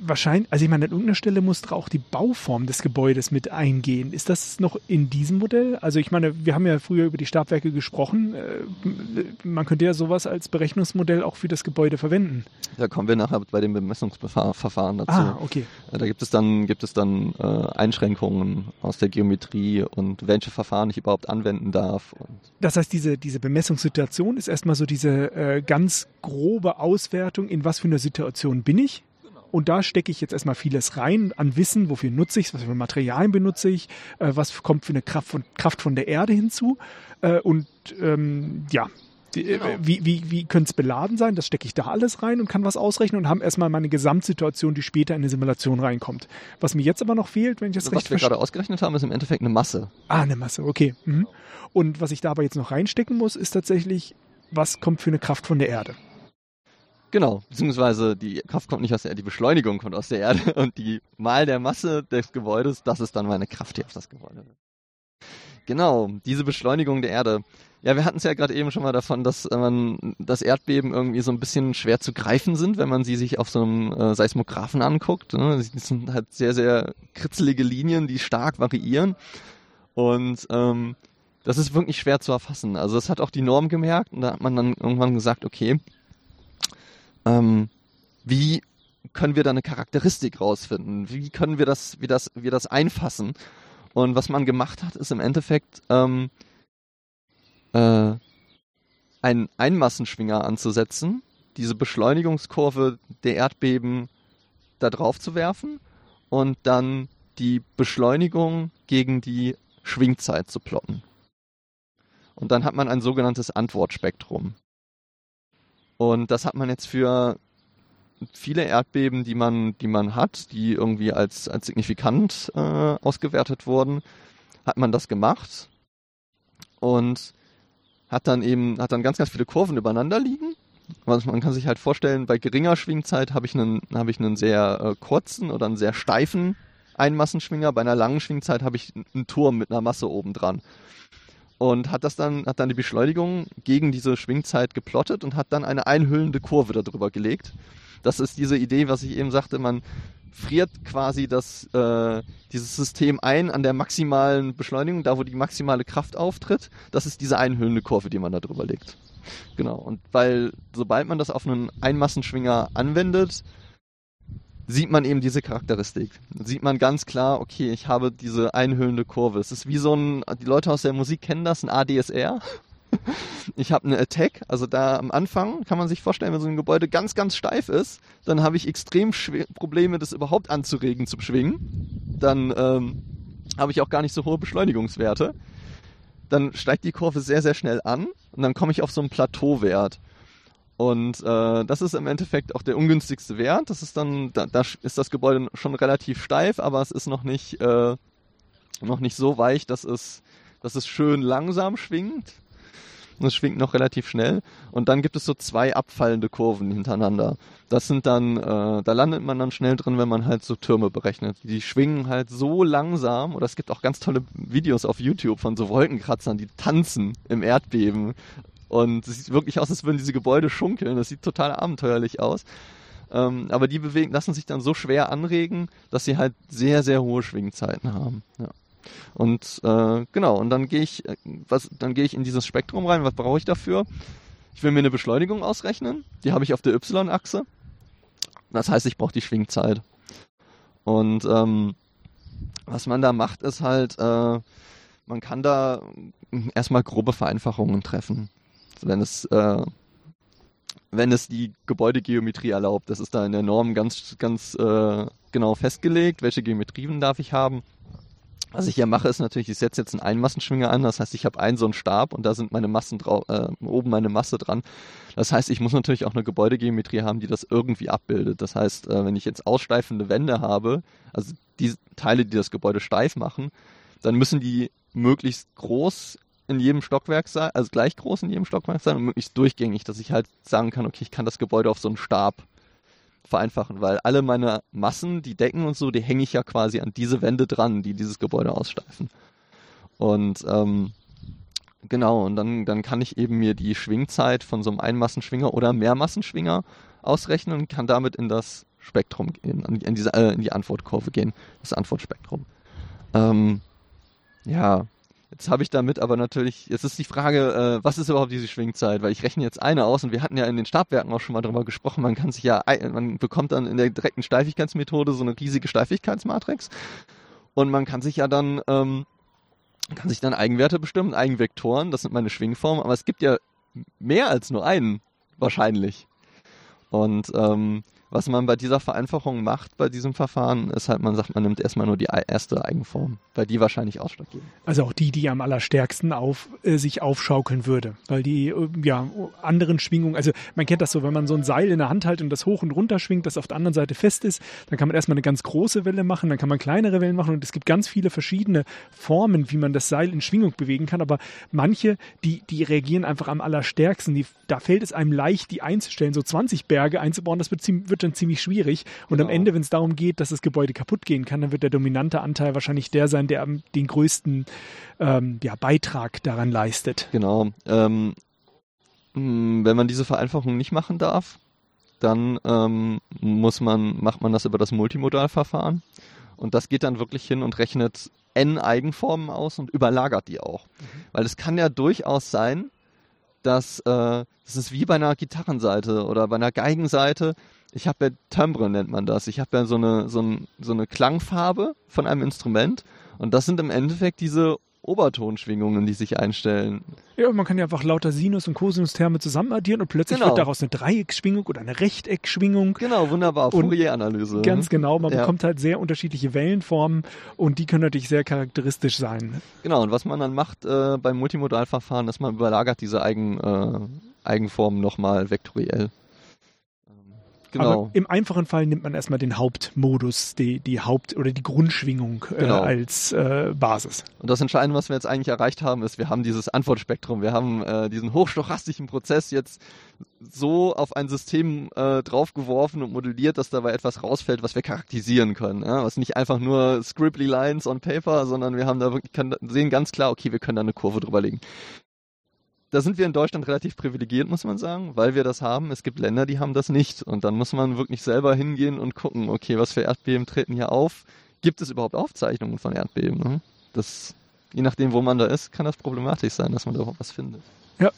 wahrscheinlich, also ich meine, an irgendeiner Stelle muss doch auch die Bauform des Gebäudes mit eingehen. Ist das noch in diesem Modell? Also ich meine, wir haben ja früher über die Stabwerke gesprochen. Äh, Man könnte ja sowas als Berechnungsmodell auch für das Gebäude verwenden. Da kommen wir nachher bei den Bemessungsverfahren dazu. Ah, okay. Äh, Da gibt es dann, gibt es dann äh, Einschränkungen aus der Geometrie und welche Verfahren ich überhaupt anwenden darf. Das heißt, diese, diese Bemessungssituation ist erstmal so diese äh, ganz grobe Auswertung, in was für einer Situation bin ich. Und da stecke ich jetzt erstmal vieles rein an Wissen, wofür nutze ich es, was für Materialien benutze ich, äh, was kommt für eine Kraft von, Kraft von der Erde hinzu. Äh, und ähm, ja, äh, Genau. wie, wie, wie könnte es beladen sein? Das stecke ich da alles rein und kann was ausrechnen und haben erstmal meine Gesamtsituation, die später in eine Simulation reinkommt. Was mir jetzt aber noch fehlt, wenn ich das Also, was recht wir gerade ausgerechnet haben, ist im Endeffekt eine Masse. Ah, eine Masse, okay. Mhm. Und was ich da aber jetzt noch reinstecken muss, ist tatsächlich, was kommt für eine Kraft von der Erde? Genau, beziehungsweise die Kraft kommt nicht aus der Erde, die Beschleunigung kommt aus der Erde und die mal der Masse des Gebäudes, das ist dann meine Kraft, die auf das Gebäude wirkt. Genau, diese Beschleunigung der Erde. Ja, wir hatten es ja gerade eben schon mal davon, dass äh, man das Erdbeben irgendwie so ein bisschen schwer zu greifen sind, wenn man sie sich auf so einem äh, Seismographen anguckt. Ne? Das sind halt sehr, sehr kritzelige Linien, die stark variieren. Und ähm, das ist wirklich schwer zu erfassen. Also das hat auch die Norm gemerkt und da hat man dann irgendwann gesagt, okay, ähm, wie können wir da eine Charakteristik rausfinden? Wie können wir das, wie das, wir das einfassen? Und was man gemacht hat, ist im Endeffekt ähm, äh, einen Einmassenschwinger anzusetzen, diese Beschleunigungskurve der Erdbeben da drauf zu werfen und dann die Beschleunigung gegen die Schwingzeit zu plotten. Und dann hat man ein sogenanntes Antwortspektrum. Und das hat man jetzt für viele Erdbeben, die man, die man hat, die irgendwie als, als signifikant äh, ausgewertet wurden, hat man das gemacht und hat dann eben, hat dann ganz, ganz viele Kurven übereinander liegen. Man kann sich halt vorstellen, bei geringer Schwingzeit habe ich einen, habe ich einen sehr äh, kurzen oder einen sehr steifen Einmassenschwinger. Bei einer langen Schwingzeit habe ich einen Turm mit einer Masse oben dran. Und hat das dann, hat dann die Beschleunigung gegen diese Schwingzeit geplottet und hat dann eine einhüllende Kurve darüber gelegt. Das ist diese Idee, was ich eben sagte, man friert quasi das, äh, dieses System ein an der maximalen Beschleunigung, da wo die maximale Kraft auftritt. Das ist diese einhüllende Kurve, die man da drüber legt. Genau. Und weil, sobald man das auf einen Einmassenschwinger anwendet, sieht man eben diese Charakteristik. Sieht man ganz klar, okay, ich habe diese einhüllende Kurve. Es ist wie so ein, die Leute aus der Musik kennen das, ein ADSR. Ich habe eine Attack, also da am Anfang kann man sich vorstellen, wenn so ein Gebäude ganz, ganz steif ist, dann habe ich extrem Probleme, das überhaupt anzuregen zum Schwingen. Dann ähm, habe ich auch gar nicht so hohe Beschleunigungswerte. Dann steigt die Kurve sehr, sehr schnell an und dann komme ich auf so einen Plateauwert. Und äh, das ist im Endeffekt auch der ungünstigste Wert. Das ist dann, da, da ist das Gebäude schon relativ steif, aber es ist noch nicht, äh, noch nicht so weich, dass es, dass es schön langsam schwingt. Und es schwingt noch relativ schnell. Und dann gibt es so zwei abfallende Kurven hintereinander. Das sind dann, äh, da landet man dann schnell drin, wenn man halt so Türme berechnet. Die schwingen halt so langsam. Oder es gibt auch ganz tolle Videos auf YouTube von so Wolkenkratzern, die tanzen im Erdbeben. Und es sieht wirklich aus, als würden diese Gebäude schunkeln. Das sieht total abenteuerlich aus. Ähm, aber die bewegen, lassen sich dann so schwer anregen, dass sie halt sehr, sehr hohe Schwingzeiten haben. Ja. Und äh, genau, und dann gehe ich, äh, was, ich in dieses Spektrum rein. Was brauche ich dafür? Ich will mir eine Beschleunigung ausrechnen. Die habe ich auf der Y-Achse. Das heißt, ich brauche die Schwingzeit. Und ähm, was man da macht, ist halt, äh, man kann da erstmal grobe Vereinfachungen treffen. Wenn es, äh, wenn es die Gebäudegeometrie erlaubt. Das ist da in der Norm ganz, ganz äh, genau festgelegt, welche Geometrien darf ich haben. Was ich hier mache, ist natürlich, ich setze jetzt einen Einmassenschwinger an, das heißt, ich habe einen so einen Stab und da sind meine Massen drauf, äh, oben meine Masse dran. Das heißt, ich muss natürlich auch eine Gebäudegeometrie haben, die das irgendwie abbildet. Das heißt, äh, wenn ich jetzt aussteifende Wände habe, also die Teile, die das Gebäude steif machen, dann müssen die möglichst groß in jedem Stockwerk sein, also gleich groß in jedem Stockwerk sein und möglichst durchgängig, dass ich halt sagen kann, okay, ich kann das Gebäude auf so einen Stab vereinfachen, weil alle meine Massen, die Decken und so, die hänge ich ja quasi an diese Wände dran, die dieses Gebäude aussteifen. Und ähm, genau, und dann, dann kann ich eben mir die Schwingzeit von so einem Einmassenschwinger oder Mehrmassenschwinger ausrechnen und kann damit in das Spektrum gehen, in, diese, äh, in die Antwortkurve gehen, das Antwortspektrum. Ähm, ja, Jetzt habe ich damit aber natürlich, jetzt ist die Frage, äh, was ist überhaupt diese Schwingzeit? Weil ich rechne jetzt eine aus und wir hatten ja in den Stabwerken auch schon mal darüber gesprochen, man kann sich ja, man bekommt dann in der direkten Steifigkeitsmethode so eine riesige Steifigkeitsmatrix und man kann sich ja dann, ähm, kann sich dann Eigenwerte bestimmen, Eigenvektoren, das sind meine Schwingformen, aber es gibt ja mehr als nur einen, wahrscheinlich. Und ähm, Was man bei dieser Vereinfachung macht, bei diesem Verfahren, ist halt, man sagt, man nimmt erstmal nur die erste Eigenform, weil die wahrscheinlich ausschlaggebend. Also auch die, die am allerstärksten auf, äh, sich aufschaukeln würde, weil die äh, ja anderen Schwingungen, also man kennt das so, wenn man so ein Seil in der Hand hält und das hoch und runter schwingt, das auf der anderen Seite fest ist, dann kann man erstmal eine ganz große Welle machen, dann kann man kleinere Wellen machen und es gibt ganz viele verschiedene Formen, wie man das Seil in Schwingung bewegen kann, aber manche, die, die reagieren einfach am allerstärksten, die, da fällt es einem leicht, die einzustellen, so 20 Berge einzubauen, das wird, wird dann ziemlich schwierig. Und genau. am Ende, wenn es darum geht, dass das Gebäude kaputt gehen kann, dann wird der dominante Anteil wahrscheinlich der sein, der den größten ähm, ja, Beitrag daran leistet. Genau. Ähm, hm, wenn man diese Vereinfachung nicht machen darf, dann ähm, muss man, macht man das über das Multimodalverfahren. Und das geht dann wirklich hin und rechnet n Eigenformen aus und überlagert die auch. Mhm. Weil es kann ja durchaus sein, dass äh, das ist wie bei einer Gitarrenseite oder bei einer Geigenseite. Ich habe ja Timbre nennt man das. Ich habe ja so eine, so, ein, so eine Klangfarbe von einem Instrument und das sind im Endeffekt diese Obertonschwingungen, die sich einstellen. Ja, man kann ja einfach lauter Sinus- und Cosinus-Terme zusammen addieren und plötzlich genau. wird daraus eine Dreiecksschwingung oder eine Rechteckschwingung. Genau, wunderbar. Fourier-Analyse. Ganz genau. Man ja. bekommt halt sehr unterschiedliche Wellenformen und die können natürlich sehr charakteristisch sein. Genau, und was man dann macht äh, beim Multimodalverfahren, ist man überlagert diese Eigen, äh, Eigenformen nochmal vektoriell. Genau. Aber im einfachen Fall nimmt man erstmal den Hauptmodus, die, die Haupt- oder die Grundschwingung äh, genau. als äh, Basis. Und das Entscheidende, was wir jetzt eigentlich erreicht haben, ist, wir haben dieses Antwortspektrum, wir haben äh, diesen hochstochastischen Prozess jetzt so auf ein System äh, draufgeworfen und modelliert, dass dabei etwas rausfällt, was wir charakterisieren können. Ja? Was nicht einfach nur scribbly lines on paper, sondern wir haben da wirklich, können, sehen ganz klar, okay, wir können da eine Kurve drüber legen da sind wir in Deutschland relativ privilegiert, muss man sagen, weil wir das haben. Es gibt Länder, die haben das nicht. Und dann muss man wirklich selber hingehen und gucken, okay, was für Erdbeben treten hier auf? Gibt es überhaupt Aufzeichnungen von Erdbeben? Ne? Das, je nachdem, wo man da ist, kann das problematisch sein, dass man da überhaupt was findet. Ja,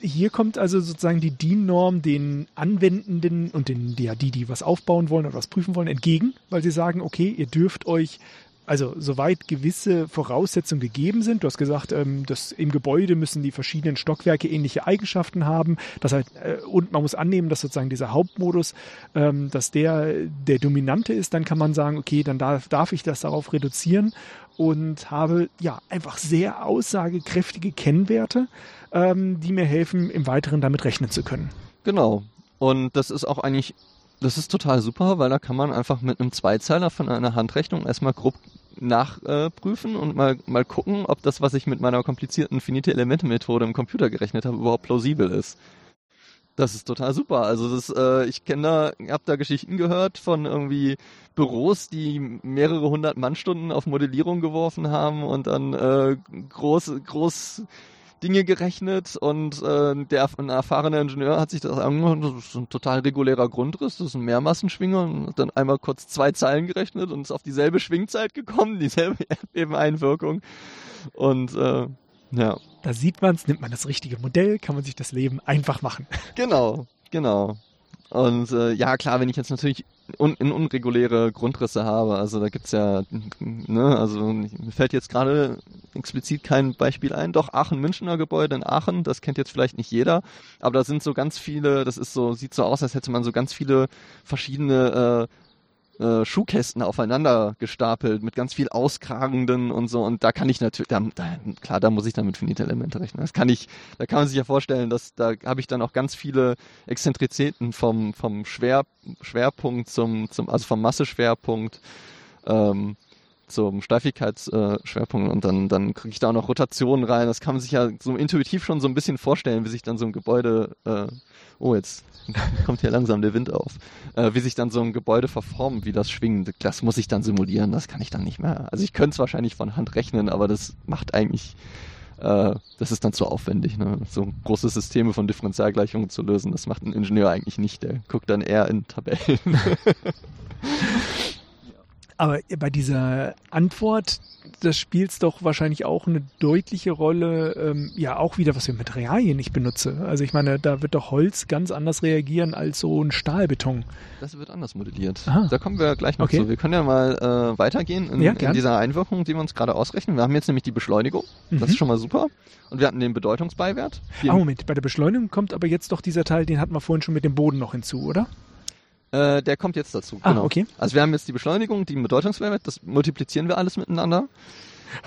hier kommt also sozusagen die DIN-Norm den Anwendenden und den, ja, die, die was aufbauen wollen oder was prüfen wollen, entgegen, weil sie sagen, okay, ihr dürft euch also soweit gewisse Voraussetzungen gegeben sind, du hast gesagt, ähm, dass im Gebäude müssen die verschiedenen Stockwerke ähnliche Eigenschaften haben, dass halt, äh, und man muss annehmen, dass sozusagen dieser Hauptmodus, ähm, dass der der dominante ist, dann kann man sagen, okay, dann darf, darf ich das darauf reduzieren und habe ja einfach sehr aussagekräftige Kennwerte, ähm, die mir helfen, im Weiteren damit rechnen zu können. Genau. Und das ist auch eigentlich das ist total super, weil da kann man einfach mit einem Zweizeiler von einer Handrechnung erstmal grob nachprüfen äh, und mal, mal gucken, ob das, was ich mit meiner komplizierten Finite-Elemente-Methode im Computer gerechnet habe, überhaupt plausibel ist. Das ist total super. Also das, äh, ich kenne da, hab da Geschichten gehört von irgendwie Büros, die mehrere hundert Mannstunden auf Modellierung geworfen haben und dann äh, groß, groß Dinge gerechnet und äh, der ein erfahrene Ingenieur hat sich das angehört, das ist ein total regulärer Grundriss, das ist ein Mehrmassenschwinger und hat dann einmal kurz zwei Zeilen gerechnet und ist auf dieselbe Schwingzeit gekommen, dieselbe Erdbebeneinwirkung und äh, ja. Da sieht man es, nimmt man das richtige Modell, kann man sich das Leben einfach machen. Genau, genau. Und äh, ja, klar, wenn ich jetzt natürlich un in unreguläre Grundrisse habe, also da gibt's ja, ne, also mir fällt jetzt gerade explizit kein Beispiel ein, doch Aachen-Münchner Gebäude in Aachen, das kennt jetzt vielleicht nicht jeder, aber da sind so ganz viele, das ist so, sieht so aus, als hätte man so ganz viele verschiedene äh, äh, Schuhkästen aufeinander gestapelt mit ganz viel Auskragenden und so. Und da kann ich natürlich, da, da, klar, da muss ich dann mit Finite-Elemente rechnen. Das kann ich, da kann man sich ja vorstellen, dass da habe ich dann auch ganz viele Exzentrizitäten vom, vom Schwer, Schwerpunkt zum, zum, also vom Masseschwerpunkt. Ähm, zum Steifigkeitsschwerpunkt äh, und dann, dann kriege ich da auch noch Rotationen rein. Das kann man sich ja so intuitiv schon so ein bisschen vorstellen, wie sich dann so ein Gebäude, äh, oh jetzt kommt hier langsam der Wind auf, äh, wie sich dann so ein Gebäude verformt, wie das schwingt. Das muss ich dann simulieren, das kann ich dann nicht mehr. Also ich könnte es wahrscheinlich von Hand rechnen, aber das macht eigentlich, äh, das ist dann zu aufwendig, ne? so große Systeme von Differentialgleichungen zu lösen. Das macht ein Ingenieur eigentlich nicht, der guckt dann eher in Tabellen. Aber bei dieser Antwort des Spiels doch wahrscheinlich auch eine deutliche Rolle, ähm, ja auch wieder, was für Materialien ich benutze. Also ich meine, da wird doch Holz ganz anders reagieren als so ein Stahlbeton. Das wird anders modelliert. Aha. Da kommen wir gleich noch okay. zu. Wir können ja mal äh, weitergehen in, ja, in, dieser Einwirkung, die wir uns gerade ausrechnen. Wir haben jetzt nämlich die Beschleunigung. Das mhm. ist schon mal super. Und wir hatten den Bedeutungsbeiwert. Ah, Moment, bei der Beschleunigung kommt aber jetzt doch dieser Teil, den hatten wir vorhin schon mit dem Boden noch hinzu, oder? Äh, der kommt jetzt dazu. Ah, genau. okay. Also wir haben jetzt die Beschleunigung, die Bedeutungsmehrwert, das multiplizieren wir alles miteinander.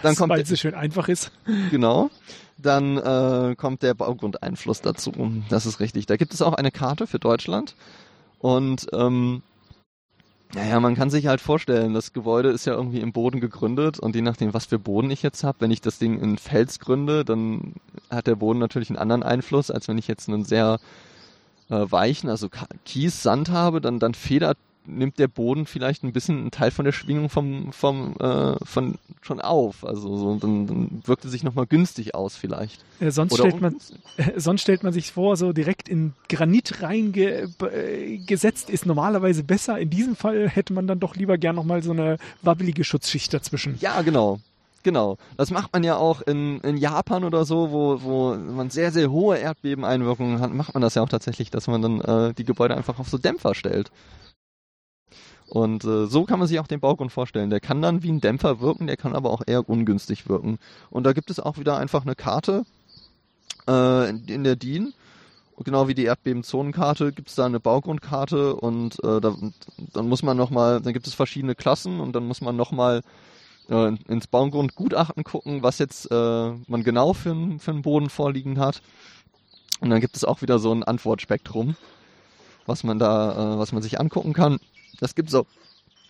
Dann kommt Weil es so schön einfach ist. genau. Dann äh, kommt der Baugrundeinfluss dazu. Das ist richtig. Da gibt es auch eine Karte für Deutschland. Und ähm, naja, man kann sich halt vorstellen, das Gebäude ist ja irgendwie im Boden gegründet und je nachdem, was für Boden ich jetzt habe, wenn ich das Ding in Fels gründe, dann hat der Boden natürlich einen anderen Einfluss, als wenn ich jetzt einen sehr weichen, also Kies, Sand habe, dann, dann federt, nimmt der Boden vielleicht ein bisschen einen Teil von der Schwingung vom, vom, äh, von schon auf. Also so, dann, dann wirkt es sich nochmal günstig aus vielleicht. Äh, sonst, Oder stellt man, äh, sonst stellt man sich vor, so direkt in Granit reingesetzt ist normalerweise besser. In diesem Fall hätte man dann doch lieber gern nochmal so eine wabbelige Schutzschicht dazwischen. Ja, genau. Genau. Das macht man ja auch in, in Japan oder so, wo, wo man sehr, sehr hohe Erdbebeneinwirkungen hat, macht man das ja auch tatsächlich, dass man dann äh, die Gebäude einfach auf so Dämpfer stellt. Und äh, so kann man sich auch den Baugrund vorstellen. Der kann dann wie ein Dämpfer wirken, der kann aber auch eher ungünstig wirken. Und da gibt es auch wieder einfach eine Karte äh, in, der DIN. Genau wie die Erdbebenzonenkarte gibt es da eine Baugrundkarte und äh, da, dann muss man nochmal, dann gibt es verschiedene Klassen und dann muss man nochmal äh, ins Baugrundgutachten gucken, was jetzt äh, man genau für, für einen Boden vorliegen hat. Und dann gibt es auch wieder so ein Antwortspektrum, was man da, äh, was man sich angucken kann. Das gibt's auch,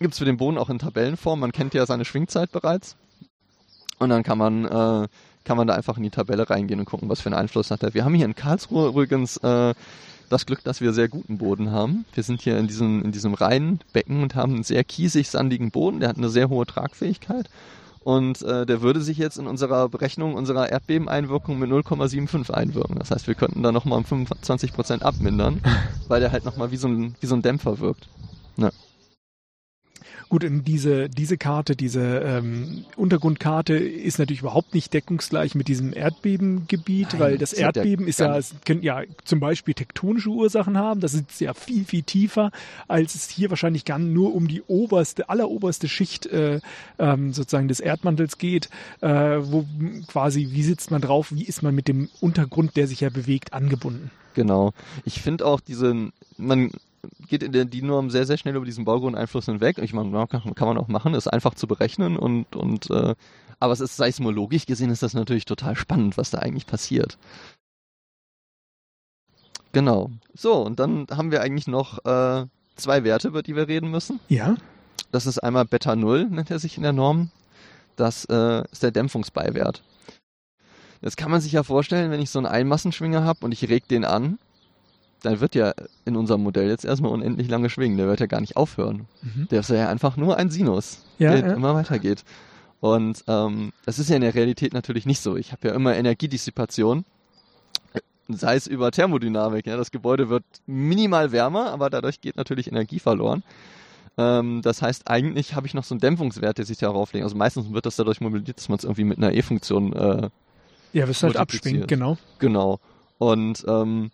gibt's für den Boden auch in Tabellenform. Man kennt ja seine Schwingzeit bereits. Und dann kann man, äh, kann man da einfach in die Tabelle reingehen und gucken, was für einen Einfluss hat er. Wir haben hier in Karlsruhe übrigens äh, das Glück, dass wir sehr guten Boden haben. Wir sind hier in diesem, in diesem Rheinbecken und haben einen sehr kiesig-sandigen Boden. Der hat eine sehr hohe Tragfähigkeit. Und äh, der würde sich jetzt in unserer Berechnung unserer Erdbebeneinwirkung mit 0,75 einwirken. Das heißt, wir könnten da nochmal um 25% abmindern, weil der halt nochmal wie, so ein, wie so ein Dämpfer wirkt. Gut, in diese, diese Karte, diese ähm, Untergrundkarte ist natürlich überhaupt nicht deckungsgleich mit diesem Erdbebengebiet, Nein, weil das Erdbeben ist ja, es können ja zum Beispiel tektonische Ursachen haben. Das ist ja viel, viel tiefer, als es hier wahrscheinlich gar nur um die oberste, alleroberste Schicht äh, ähm, sozusagen des Erdmantels geht, äh, wo quasi, wie sitzt man drauf, wie ist man mit dem Untergrund, der sich ja bewegt, angebunden. Genau. Ich finde auch diesen, man geht in der DIN-Norm sehr, sehr schnell über diesen Baugrundeinfluss hinweg. Ich meine, kann, man auch machen, ist einfach zu berechnen und, und äh, aber es ist seismologisch gesehen ist das natürlich total spannend, was da eigentlich passiert. Genau. So, und dann haben wir eigentlich noch äh, zwei Werte, über die wir reden müssen. Ja, Das ist einmal Beta 0, nennt er sich in der Norm. Das äh, ist der Dämpfungsbeiwert. Das kann man sich ja vorstellen, wenn ich so einen Einmassenschwinger habe und ich reg den an, dann wird ja in unserem Modell jetzt erstmal unendlich lange schwingen. Der wird ja gar nicht aufhören. mhm. Der ist ja einfach nur ein Sinus, Ja, der ja. immer weitergeht. Und ähm, das ist ja in der Realität natürlich nicht so. Ich habe ja immer Energiedissipation, sei es über Thermodynamik. Ja, das Gebäude wird minimal wärmer, aber dadurch geht natürlich Energie verloren. Ähm, das heißt, eigentlich habe ich noch so einen Dämpfungswert, der sich darauf legt. Also meistens wird das dadurch modelliert, dass man es irgendwie mit einer E-Funktion äh, ja, wirst halt abschwingen, multipliziert. genau. Genau. Und ähm,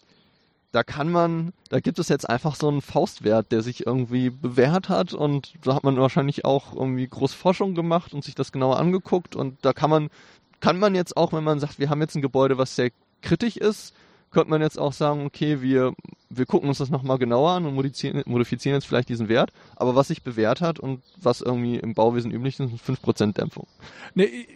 da kann man, da gibt es jetzt einfach so einen Faustwert, der sich irgendwie bewährt hat und da hat man wahrscheinlich auch irgendwie groß Forschung gemacht und sich das genauer angeguckt und da kann man, kann man jetzt auch, wenn man sagt, wir haben jetzt ein Gebäude, was sehr kritisch ist, könnte man jetzt auch sagen, okay, wir, wir gucken uns das nochmal genauer an und modifizieren, modifizieren jetzt vielleicht diesen Wert, aber was sich bewährt hat und was irgendwie im Bauwesen üblich ist, ist 5% Dämpfung. Nee,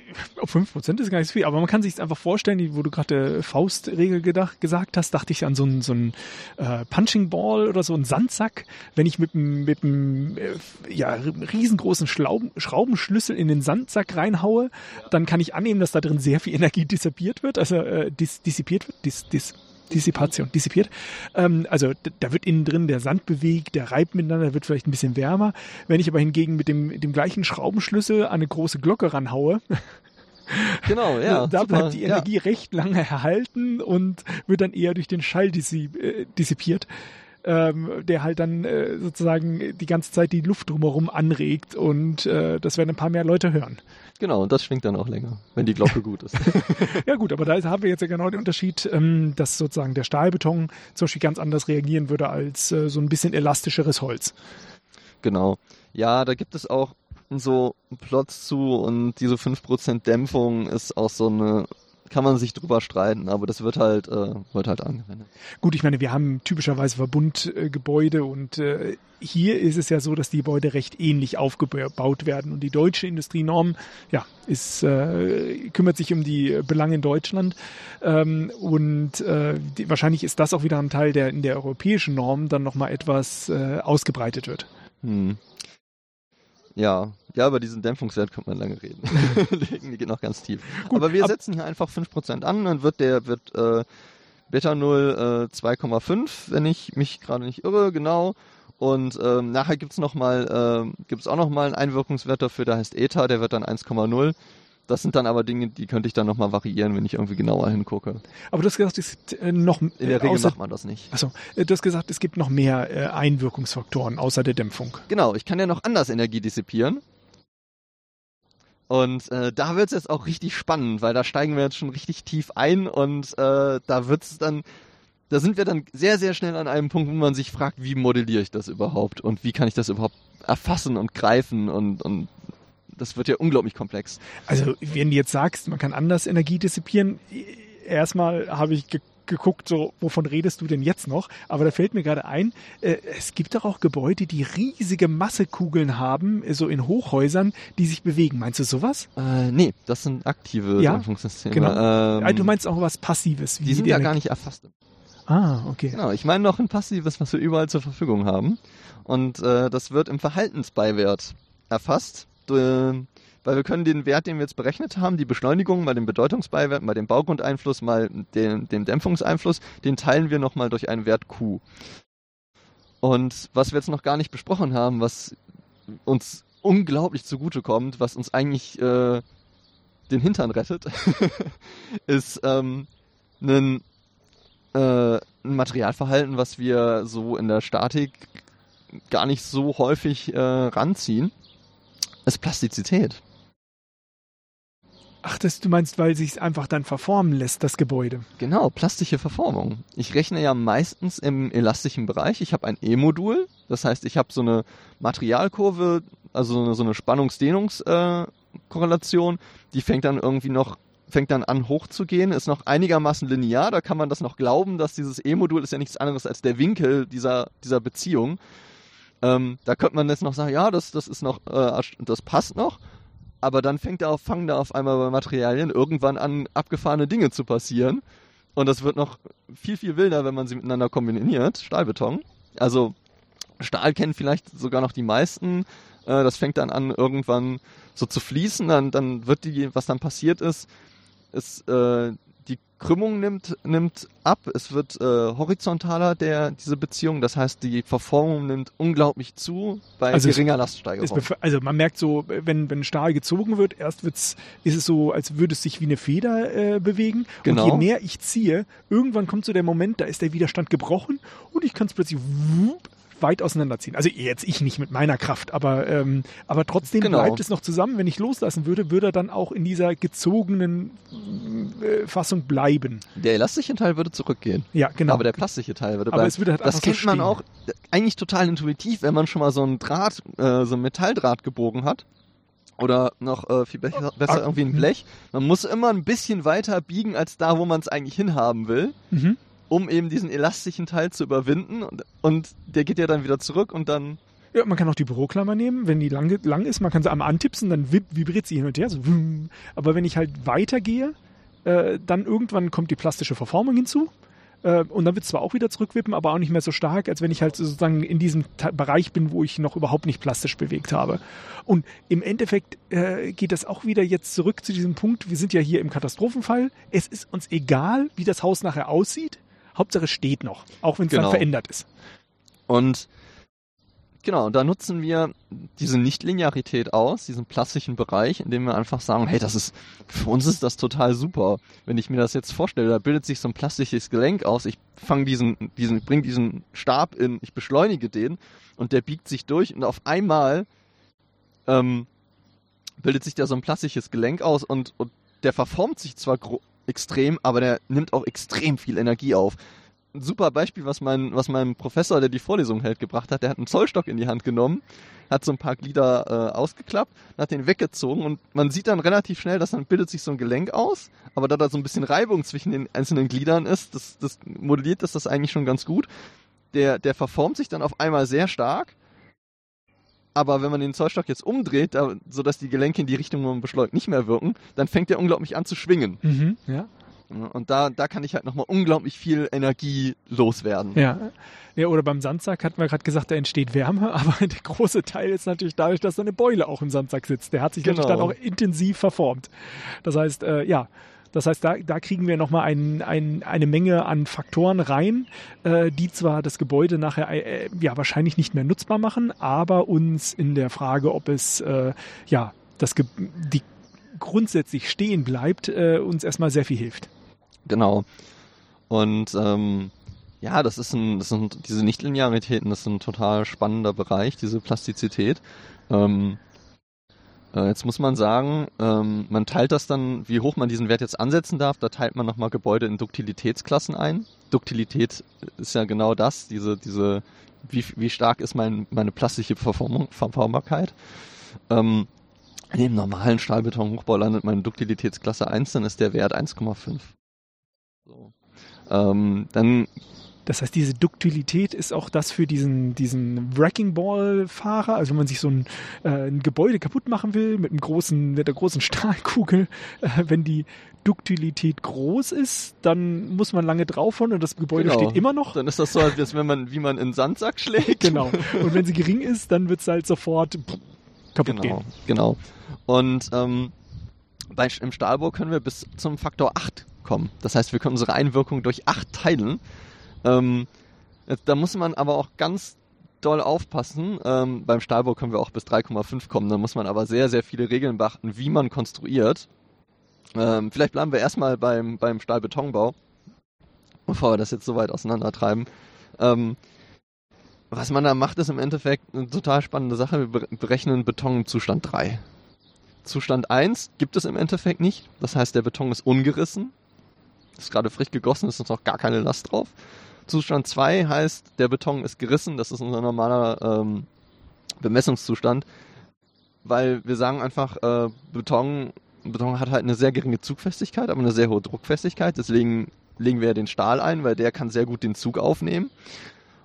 auf 5% ist gar nicht so viel, aber man kann sich einfach vorstellen, wo du gerade Faustregel gedacht, gesagt hast, dachte ich an so einen so äh, Punching Ball oder so einen Sandsack. Wenn ich mit einem mit äh, ja, riesengroßen Schlauben, Schraubenschlüssel in den Sandsack reinhaue, dann kann ich annehmen, dass da drin sehr viel Energie dissipiert wird, also äh, dis, dissipiert wird, dis, dis, Dissipation, dissipiert. Ähm, also da wird innen drin der Sand bewegt, der reibt miteinander, wird vielleicht ein bisschen wärmer. Wenn ich aber hingegen mit dem, dem gleichen Schraubenschlüssel an eine große Glocke ranhaue, Genau, ja. da super, bleibt die ja. Energie recht lange erhalten und wird dann eher durch den Schall äh, dissipiert, ähm, der halt dann äh, sozusagen die ganze Zeit die Luft drumherum anregt und äh, das werden ein paar mehr Leute hören. Genau, und das schwingt dann auch länger, wenn die Glocke gut ist. Ja gut, aber da haben wir jetzt ja genau den Unterschied, ähm, dass sozusagen der Stahlbeton zum Beispiel ganz anders reagieren würde als äh, so ein bisschen elastischeres Holz. Genau. Ja, da gibt es auch so Plots zu und diese 5% Dämpfung ist auch so eine kann man sich drüber streiten, aber das wird halt, äh, wird halt angewendet. Gut, ich meine, wir haben typischerweise Verbundgebäude und äh, hier ist es ja so, dass die Gebäude recht ähnlich aufgebaut werden und die deutsche Industrienorm, ja, ist, äh, kümmert sich um die Belange in Deutschland ähm, und äh, die, wahrscheinlich ist das auch wieder ein Teil, der in der europäischen Norm dann nochmal etwas äh, ausgebreitet wird. Hm. Ja, ja, über diesen Dämpfungswert könnte man lange reden. die geht noch ganz tief. Gut, Aber wir ab- setzen hier einfach 5% an, dann wird der wird äh, Beta 0 äh, 2,5, wenn ich mich gerade nicht irre, genau. Und ähm, nachher mal, ähm, gibt's auch noch mal einen Einwirkungswert dafür, der heißt Eta, der wird dann 1,0. Das sind dann aber Dinge, die könnte ich dann noch mal variieren, wenn ich irgendwie genauer hingucke. Aber du hast gesagt, es gibt äh, noch In der äh, Regel außer, macht man das nicht. achso, äh, du hast gesagt, es gibt noch mehr äh, Einwirkungsfaktoren außer der Dämpfung. Genau, ich kann ja noch anders Energie dissipieren. Und äh, da wird's jetzt auch richtig spannend, weil da steigen wir jetzt schon richtig tief ein und äh, da wird's dann, da sind wir dann sehr, sehr schnell an einem Punkt, wo man sich fragt, wie modelliere ich das überhaupt und wie kann ich das überhaupt erfassen und greifen und, und das wird ja unglaublich komplex. Also, wenn du jetzt sagst, man kann anders Energie dissipieren, erstmal habe ich geguckt, so, wovon redest du denn jetzt noch? Aber da fällt mir gerade ein, äh, es gibt doch auch Gebäude, die riesige Massekugeln haben, äh, so in Hochhäusern, die sich bewegen. Meinst du sowas? Äh, nee, das sind aktive Ja, Dämpfungssysteme. genau. Ähm, Ah, du meinst auch was Passives? die sind ja gar nicht erfasst. Ah, okay. Genau, ich meine noch ein passives, was wir überall zur Verfügung haben. Und äh, das wird im Verhaltensbeiwert erfasst, äh, weil wir können den Wert, den wir jetzt berechnet haben, die Beschleunigung mal den Bedeutungsbeiwert, mal den Baugrundeinfluss, mal den, den Dämpfungseinfluss, den teilen wir nochmal durch einen Wert Q. Und was wir jetzt noch gar nicht besprochen haben, was uns unglaublich zugutekommt, was uns eigentlich äh, den Hintern rettet, ist ähm, ein äh, ein Materialverhalten, was wir so in der Statik gar nicht so häufig äh, ranziehen, ist Plastizität. Ach, das, du meinst, weil sich einfach dann verformen lässt, das Gebäude. Genau, plastische Verformung. Ich rechne ja meistens im elastischen Bereich. Ich habe ein E-Modul, das heißt, ich habe so eine Materialkurve, also so eine, Spannungsdehnungskorrelation, äh, die fängt dann irgendwie noch fängt dann an hochzugehen, ist noch einigermaßen linear, da kann man das noch glauben, dass dieses E-Modul ist ja nichts anderes als der Winkel dieser, dieser Beziehung. Ähm, da könnte man jetzt noch sagen, ja, das, das ist noch, äh, das passt noch, aber dann fängt da auf, fangen da auf einmal bei Materialien irgendwann an, abgefahrene Dinge zu passieren. Und das wird noch viel, viel wilder, wenn man sie miteinander kombiniert. Stahlbeton. Also Stahl kennen vielleicht sogar noch die meisten. Äh, das fängt dann an, irgendwann so zu fließen. Dann, dann wird die, was dann passiert ist, ist äh, Krümmung nimmt, nimmt ab. Es wird äh, horizontaler, der, diese Beziehung. Das heißt, die Verformung nimmt unglaublich zu bei Also es- geringer Es Laststeigerung. bef- Also man merkt so, wenn, wenn Stahl gezogen wird, erst wird's, ist es so, als würde es sich wie eine Feder äh, bewegen. Genau. Und je mehr ich ziehe, irgendwann kommt so der Moment, da ist der Widerstand gebrochen und ich kann es plötzlich wupp, weit auseinanderziehen. Also jetzt ich nicht mit meiner Kraft, aber, ähm, aber trotzdem Genau. bleibt es noch zusammen. Wenn ich loslassen würde, würde er dann auch in dieser gezogenen äh, Fassung bleiben. Der elastische Teil würde zurückgehen. Ja, genau. Aber der plastische Teil würde Aber bleiben. es würde halt das einfach so kennt man auch äh, eigentlich total intuitiv, wenn man schon mal so einen Draht, äh, so einen Metalldraht gebogen hat. Oder noch äh, viel besser, besser Ah, irgendwie ein hm. Blech. Man muss immer ein bisschen weiter biegen als da, wo man es eigentlich hinhaben will, Mhm. Um eben diesen elastischen Teil zu überwinden. Und, und der geht ja dann wieder zurück und dann Ja, man kann auch die Büroklammer nehmen, wenn die lang, lang ist, man kann sie einmal antipsen, dann vib, vibriert sie hin und her. So, aber wenn ich halt weitergehe, äh, dann irgendwann kommt die plastische Verformung hinzu. Äh, und dann wird es zwar auch wieder zurückwippen, aber auch nicht mehr so stark, als wenn ich halt sozusagen in diesem Bereich bin, wo ich noch überhaupt nicht plastisch bewegt habe. Und im Endeffekt äh, geht das auch wieder jetzt zurück zu diesem Punkt, wir sind ja hier im Katastrophenfall. Es ist uns egal, wie das Haus nachher aussieht. Hauptsache es steht noch, auch wenn es Genau. dann verändert ist. Und genau, da nutzen wir diese Nichtlinearität aus, diesen plastischen Bereich, indem wir einfach sagen, hey, das ist, für uns ist das total super. Wenn ich mir das jetzt vorstelle, da bildet sich so ein plastisches Gelenk aus, ich fange diesen, diesen, bring diesen Stab in, ich beschleunige den und der biegt sich durch und auf einmal ähm, bildet sich da so ein plastisches Gelenk aus und, und der verformt sich zwar extrem, aber der nimmt auch extrem viel Energie auf. ein super Beispiel, was mein, was mein Professor, der die Vorlesung hält, gebracht hat. Der hat einen Zollstock in die Hand genommen, hat so ein paar Glieder äh, ausgeklappt, hat den weggezogen und man sieht dann relativ schnell, dass dann bildet sich so ein Gelenk aus, aber da da so ein bisschen Reibung zwischen den einzelnen Gliedern ist, das, das modelliert ist das eigentlich schon ganz gut. Der, der verformt sich dann auf einmal sehr stark. Aber wenn man den Zollstock jetzt umdreht, da, sodass die Gelenke in die Richtung, wo man beschleunigt, nicht mehr wirken, dann fängt der unglaublich an zu schwingen. Mhm, ja. Und da, da kann ich halt nochmal unglaublich viel Energie loswerden. Ja. ja, oder beim Sandsack hatten wir gerade gesagt, da entsteht Wärme, aber der große Teil ist natürlich dadurch, dass da eine Beule auch im Sandsack sitzt. Der hat sich Genau. natürlich dann auch intensiv verformt. Das heißt, äh, ja, das heißt, da, da kriegen wir nochmal ein, ein, eine Menge an Faktoren rein, äh, die zwar das Gebäude nachher äh, ja wahrscheinlich nicht mehr nutzbar machen, aber uns in der Frage, ob es äh, ja das Ge die grundsätzlich stehen bleibt, äh, uns erstmal sehr viel hilft. Genau. Und ähm, ja, das ist ein, das sind diese Nichtlinearitäten, das ist ein total spannender Bereich, diese Plastizität. Ähm, äh, jetzt muss man sagen, ähm, man teilt das dann, wie hoch man diesen Wert jetzt ansetzen darf, da teilt man nochmal Gebäude in Duktilitätsklassen ein. Duktilität ist ja genau das, diese, diese, wie, wie stark ist mein, meine plastische Verformbarkeit. Ähm, in dem normalen Stahlbetonhochbau landet meine Duktilitätsklasse 1, dann ist der Wert 1,5. So. Ähm, dann Das heißt, diese Duktilität ist auch das für diesen, diesen Wrecking Ball-Fahrer. Also wenn man sich so ein, äh, ein Gebäude kaputt machen will mit einem großen, mit einer großen Stahlkugel, äh, wenn die Duktilität groß ist, dann muss man lange draufhauen und das Gebäude Genau. steht immer noch. Dann ist das so, als wenn man, wie man in den Sandsack schlägt. Genau. Und wenn sie gering ist, dann wird es halt sofort kaputt Genau, gehen. genau. Und ähm, bei, im Stahlbau können wir bis zum Faktor 8 kommen. Das heißt, wir können unsere Einwirkung durch 8 teilen. Ähm, da muss man aber auch ganz doll aufpassen. Ähm, beim Stahlbau können wir auch bis 3,5 kommen. Da muss man aber sehr, sehr viele Regeln beachten, wie man konstruiert. Ähm, vielleicht bleiben wir erstmal beim, beim Stahlbetonbau, bevor wir das jetzt so weit auseinandertreiben. Ähm, was man da macht, ist im Endeffekt eine total spannende Sache. Wir bere- berechnen Beton im Zustand 3. Zustand 1 gibt es im Endeffekt nicht. Das heißt, der Beton ist ungerissen. Ist gerade frisch gegossen, ist noch gar keine Last drauf. Zustand 2 heißt, der Beton ist gerissen. Das ist unser normaler ähm, Bemessungszustand. Weil wir sagen einfach, äh, Beton, Beton hat halt eine sehr geringe Zugfestigkeit, aber eine sehr hohe Druckfestigkeit. Deswegen legen wir den Stahl ein, weil der kann sehr gut den Zug aufnehmen.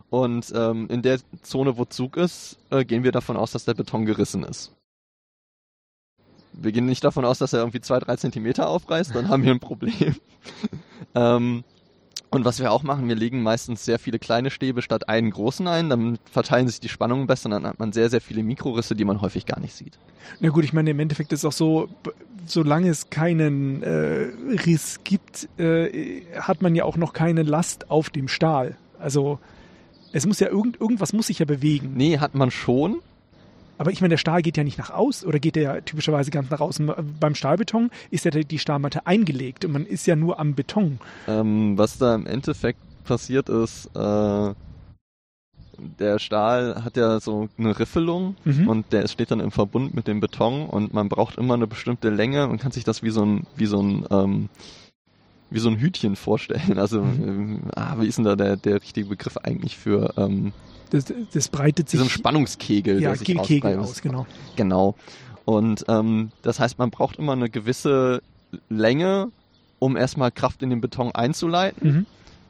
Und ähm, in der Zone, wo Zug ist, äh, gehen wir davon aus, dass der Beton gerissen ist. Wir gehen nicht davon aus, dass er irgendwie zwei, drei Zentimeter aufreißt, dann haben wir ein Problem. ähm, und was wir auch machen, wir legen meistens sehr viele kleine Stäbe statt einen großen ein, dann verteilen sich die Spannungen besser, dann hat man sehr, sehr viele Mikrorisse, die man häufig gar nicht sieht. Na gut, ich meine, im Endeffekt ist auch so, solange es keinen äh, Riss gibt, äh, hat man ja auch noch keine Last auf dem Stahl. Also es muss ja irgend, irgendwas muss sich ja bewegen. Nee, hat man schon. Aber ich meine, der Stahl geht ja nicht nach aus oder geht der ja typischerweise ganz nach außen. Beim Stahlbeton ist ja die Stahlmatte eingelegt und man ist ja nur am Beton. Ähm, was da im Endeffekt passiert ist, äh, der Stahl hat ja so eine Riffelung Mhm. und der steht dann im Verbund mit dem Beton und man braucht immer eine bestimmte Länge und kann sich das wie so ein, wie so ein, ähm, wie so ein Hütchen vorstellen. Also, ähm, ah, wie ist denn da der, der richtige Begriff eigentlich für ähm, Das, das breitet wie sich so ein Spannungskegel, ja, der sich Ke- Kegel aus, genau. Genau. Und ähm, das heißt, man braucht immer eine gewisse Länge, um erstmal Kraft in den Beton einzuleiten. Mhm.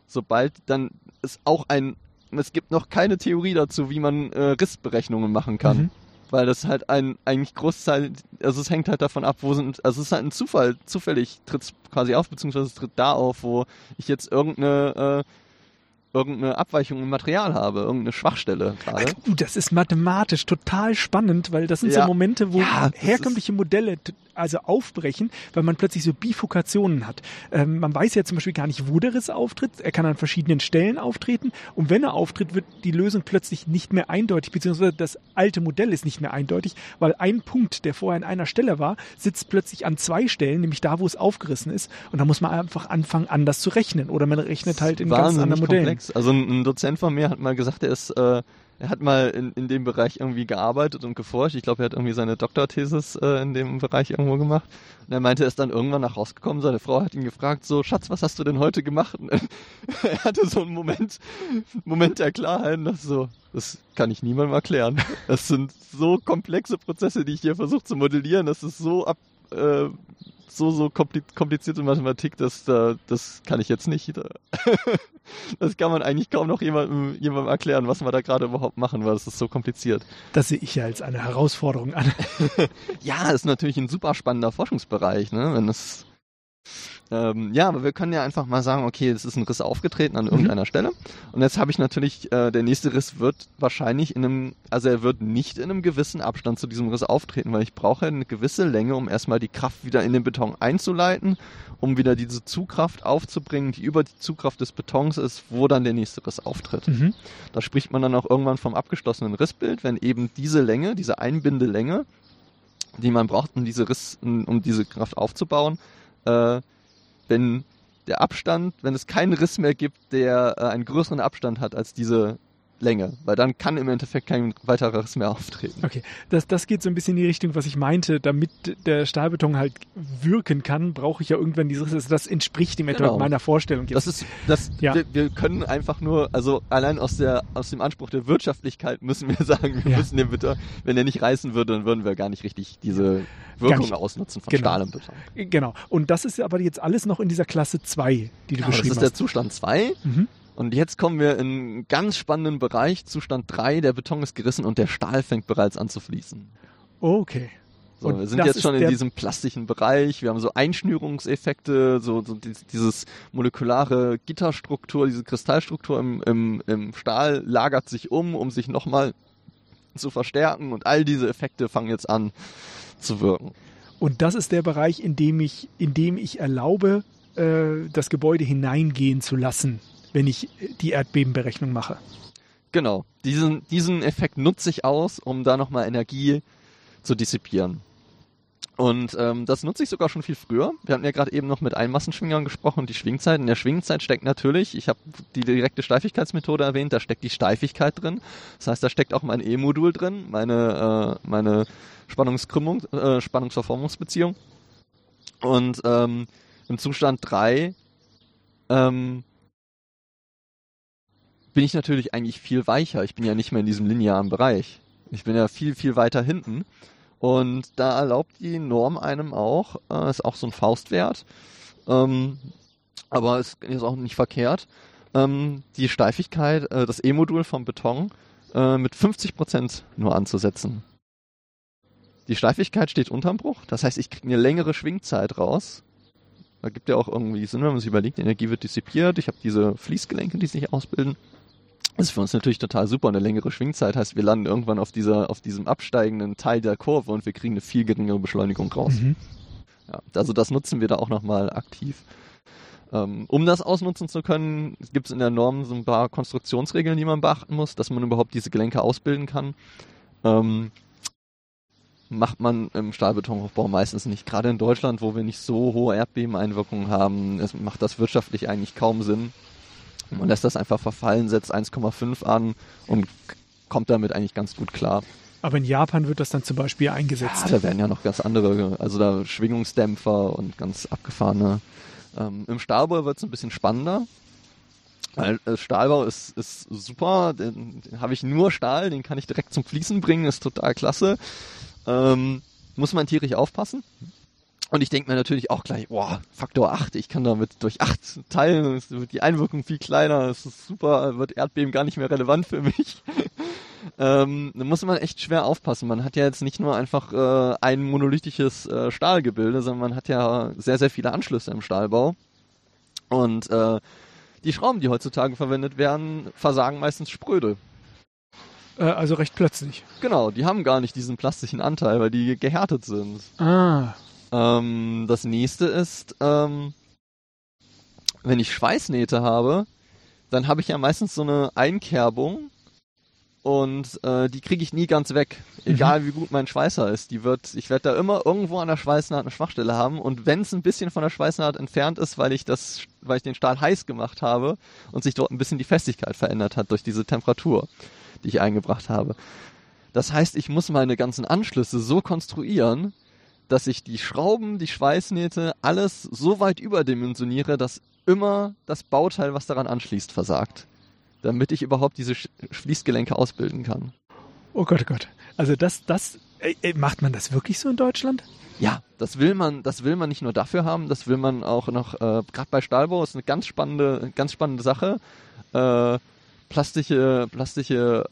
Sobald dann ist auch ein, es gibt noch keine Theorie dazu, wie man äh, Rissberechnungen machen kann. Mhm. Weil das halt ein eigentlich Großteil, also es hängt halt davon ab, wo sind, also es ist halt ein Zufall, zufällig tritt es quasi auf, beziehungsweise es tritt da auf, wo ich jetzt irgendeine, äh, irgendeine Abweichung im Material habe, irgendeine Schwachstelle gerade. Uh, das ist mathematisch total spannend, weil das sind so Ja. Momente, wo Ja, herkömmliche Modelle also aufbrechen, weil man plötzlich so Bifurkationen hat. Ähm, man weiß ja zum Beispiel gar nicht, wo der Riss auftritt. Er kann an verschiedenen Stellen auftreten. Und wenn er auftritt, wird die Lösung plötzlich nicht mehr eindeutig, beziehungsweise das alte Modell ist nicht mehr eindeutig, weil ein Punkt, der vorher an einer Stelle war, sitzt plötzlich an zwei Stellen, nämlich da, wo es aufgerissen ist. Und da muss man einfach anfangen, anders zu rechnen. Oder man rechnet halt in ganz anderen Modellen. Nichts. Also ein, Dozent von mir hat mal gesagt, er ist, äh, er hat mal in, in dem Bereich irgendwie gearbeitet und geforscht. Ich glaube, er hat irgendwie seine Doktorthesis äh, in dem Bereich irgendwo gemacht. Und er meinte, er ist dann irgendwann nach rausgekommen. Seine Frau hat ihn gefragt, so, Schatz, was hast du denn heute gemacht? Er hatte so einen Moment, Moment der Klarheit, das so, das kann ich niemandem erklären. Das sind so komplexe Prozesse, die ich hier versuche zu modellieren. Das ist so ab, äh, so, so komplizierte Mathematik, dass da, das kann ich jetzt nicht. das kann man eigentlich kaum noch jemandem, jemandem erklären, was wir da gerade überhaupt machen, weil es ist so kompliziert. Das sehe ich ja als eine Herausforderung an. ja, ist natürlich ein super spannender Forschungsbereich, ne? Wenn es ähm, ja, aber wir können ja einfach mal sagen, okay, es ist ein Riss aufgetreten an mhm. irgendeiner mhm. Stelle. Und jetzt habe ich natürlich, äh, der nächste Riss wird wahrscheinlich in einem, also er wird nicht in einem gewissen Abstand zu diesem Riss auftreten, weil ich brauche eine gewisse Länge, um erstmal die Kraft wieder in den Beton einzuleiten, um wieder diese Zugkraft aufzubringen, die über die Zugkraft des Betons ist, wo dann der nächste Riss auftritt. Mhm. Da spricht man dann auch irgendwann vom abgeschlossenen Rissbild, wenn eben diese Länge, diese Einbindelänge, die man braucht, um diese Riss, um diese Kraft aufzubauen, äh, wenn der Abstand, wenn es keinen Riss mehr gibt, der äh, einen größeren Abstand hat als diese Länge, weil dann kann im Endeffekt kein weiteres mehr auftreten. Okay, das, das geht so ein bisschen in die Richtung, was ich meinte. Damit der Stahlbeton halt wirken kann, brauche ich ja irgendwann dieses, also das entspricht dem etwa genau. meiner Vorstellung. Jetzt. Das ist, das, ja. wir, wir, können einfach nur, also allein aus der, aus dem Anspruch der Wirtschaftlichkeit müssen wir sagen, wir ja. müssen den Beton, wenn der nicht reißen würde, dann würden wir gar nicht richtig diese Wirkung ausnutzen von genau. Stahl im Beton. Genau. Und das ist aber jetzt alles noch in dieser Klasse 2, die du genau, beschrieben hast. Das ist der Zustand 2. Mhm. Und jetzt kommen wir in einen ganz spannenden Bereich, Zustand 3, der Beton ist gerissen und der Stahl fängt bereits an zu fließen. Okay. So, wir sind jetzt schon in diesem plastischen Bereich, wir haben so Einschnürungseffekte, so, so dieses molekulare Gitterstruktur, diese Kristallstruktur im, im, im Stahl lagert sich um, um sich nochmal zu verstärken und all diese Effekte fangen jetzt an zu wirken. Und das ist der Bereich, in dem ich, in dem ich erlaube, äh, das Gebäude hineingehen zu lassen wenn ich die Erdbebenberechnung mache. Genau, diesen, diesen Effekt nutze ich aus, um da nochmal Energie zu dissipieren. Und ähm, das nutze ich sogar schon viel früher. Wir hatten ja gerade eben noch mit Einmassenschwingern gesprochen und die Schwingzeit. In der Schwingzeit steckt natürlich, ich habe die direkte Steifigkeitsmethode erwähnt, da steckt die Steifigkeit drin. Das heißt, da steckt auch mein E-Modul drin, meine, äh, meine Spannungskrümmung, äh, Spannungsverformungsbeziehung. Und ähm, im Zustand 3 ähm, bin ich natürlich eigentlich viel weicher. Ich bin ja nicht mehr in diesem linearen Bereich. Ich bin ja viel, viel weiter hinten. Und da erlaubt die Norm einem auch, äh, ist auch so ein Faustwert, ähm, aber es ist auch nicht verkehrt, ähm, die Steifigkeit, äh, das E-Modul vom Beton äh, mit 50% nur anzusetzen. Die Steifigkeit steht unterm Bruch, das heißt, ich kriege eine längere Schwingzeit raus. Da gibt ja auch irgendwie Sinn, wenn man sich überlegt, die Energie wird dissipiert, ich habe diese Fließgelenke, die sich ausbilden. Das ist für uns natürlich total super. Eine längere Schwingzeit heißt, wir landen irgendwann auf dieser, auf diesem absteigenden Teil der Kurve und wir kriegen eine viel geringere Beschleunigung raus. Mhm. Ja, also das nutzen wir da auch nochmal aktiv. Ähm, um das ausnutzen zu können, gibt es in der Norm so ein paar Konstruktionsregeln, die man beachten muss, dass man überhaupt diese Gelenke ausbilden kann. Ähm, macht man im Stahlbetonaufbau meistens nicht. Gerade in Deutschland, wo wir nicht so hohe Erdbebeneinwirkungen haben, macht das wirtschaftlich eigentlich kaum Sinn. Man lässt das einfach verfallen, setzt 1,5 an und kommt damit eigentlich ganz gut klar. Aber in Japan wird das dann zum Beispiel eingesetzt. Ja, da werden ja noch ganz andere, also da Schwingungsdämpfer und ganz abgefahrene. Ähm, Im Stahlbau wird es ein bisschen spannender. Weil äh, Stahlbau ist, ist super, den, den habe ich nur Stahl, den kann ich direkt zum Fließen bringen, ist total klasse. Ähm, muss man tierisch aufpassen. Und ich denke mir natürlich auch gleich, boah, Faktor 8, ich kann damit durch 8 teilen, es wird die Einwirkung viel kleiner, es ist super, wird Erdbeben gar nicht mehr relevant für mich. ähm, da muss man echt schwer aufpassen. Man hat ja jetzt nicht nur einfach äh, ein monolithisches äh, Stahlgebilde, sondern man hat ja sehr, sehr viele Anschlüsse im Stahlbau. Und äh, die Schrauben, die heutzutage verwendet werden, versagen meistens spröde. Äh, also recht plötzlich. Genau, die haben gar nicht diesen plastischen Anteil, weil die gehärtet sind. Ah. Ähm, das nächste ist, ähm, wenn ich Schweißnähte habe, dann habe ich ja meistens so eine Einkerbung und äh, die kriege ich nie ganz weg, egal mhm. wie gut mein Schweißer ist. Die wird, ich werde da immer irgendwo an der Schweißnaht eine Schwachstelle haben und wenn es ein bisschen von der Schweißnaht entfernt ist, weil ich das weil ich den Stahl heiß gemacht habe und sich dort ein bisschen die Festigkeit verändert hat durch diese Temperatur, die ich eingebracht habe. Das heißt, ich muss meine ganzen Anschlüsse so konstruieren, dass ich die Schrauben, die Schweißnähte, alles so weit überdimensioniere, dass immer das Bauteil, was daran anschließt, versagt. Damit ich überhaupt diese Schließgelenke ausbilden kann. Oh Gott, oh Gott. Also das, das, äh, macht man das wirklich so in Deutschland? Ja, das will man, das will man nicht nur dafür haben, das will man auch noch, äh, gerade bei Stahlbau ist eine ganz spannende, ganz spannende Sache. Äh, plastische, plastische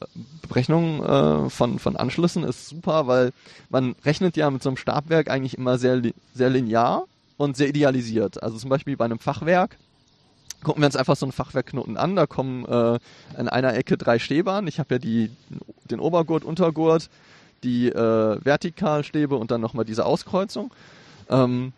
Berechnung äh, von, von Anschlüssen ist super, weil man rechnet ja mit so einem Stabwerk eigentlich immer sehr, sehr linear und sehr idealisiert. Also zum Beispiel bei einem Fachwerk gucken wir uns einfach so einen Fachwerkknoten an. Da kommen äh, an einer Ecke drei Stäbe an. Ich habe ja die, den Obergurt, Untergurt, die äh, Vertikalstäbe und dann nochmal diese Auskreuzung. Ähm,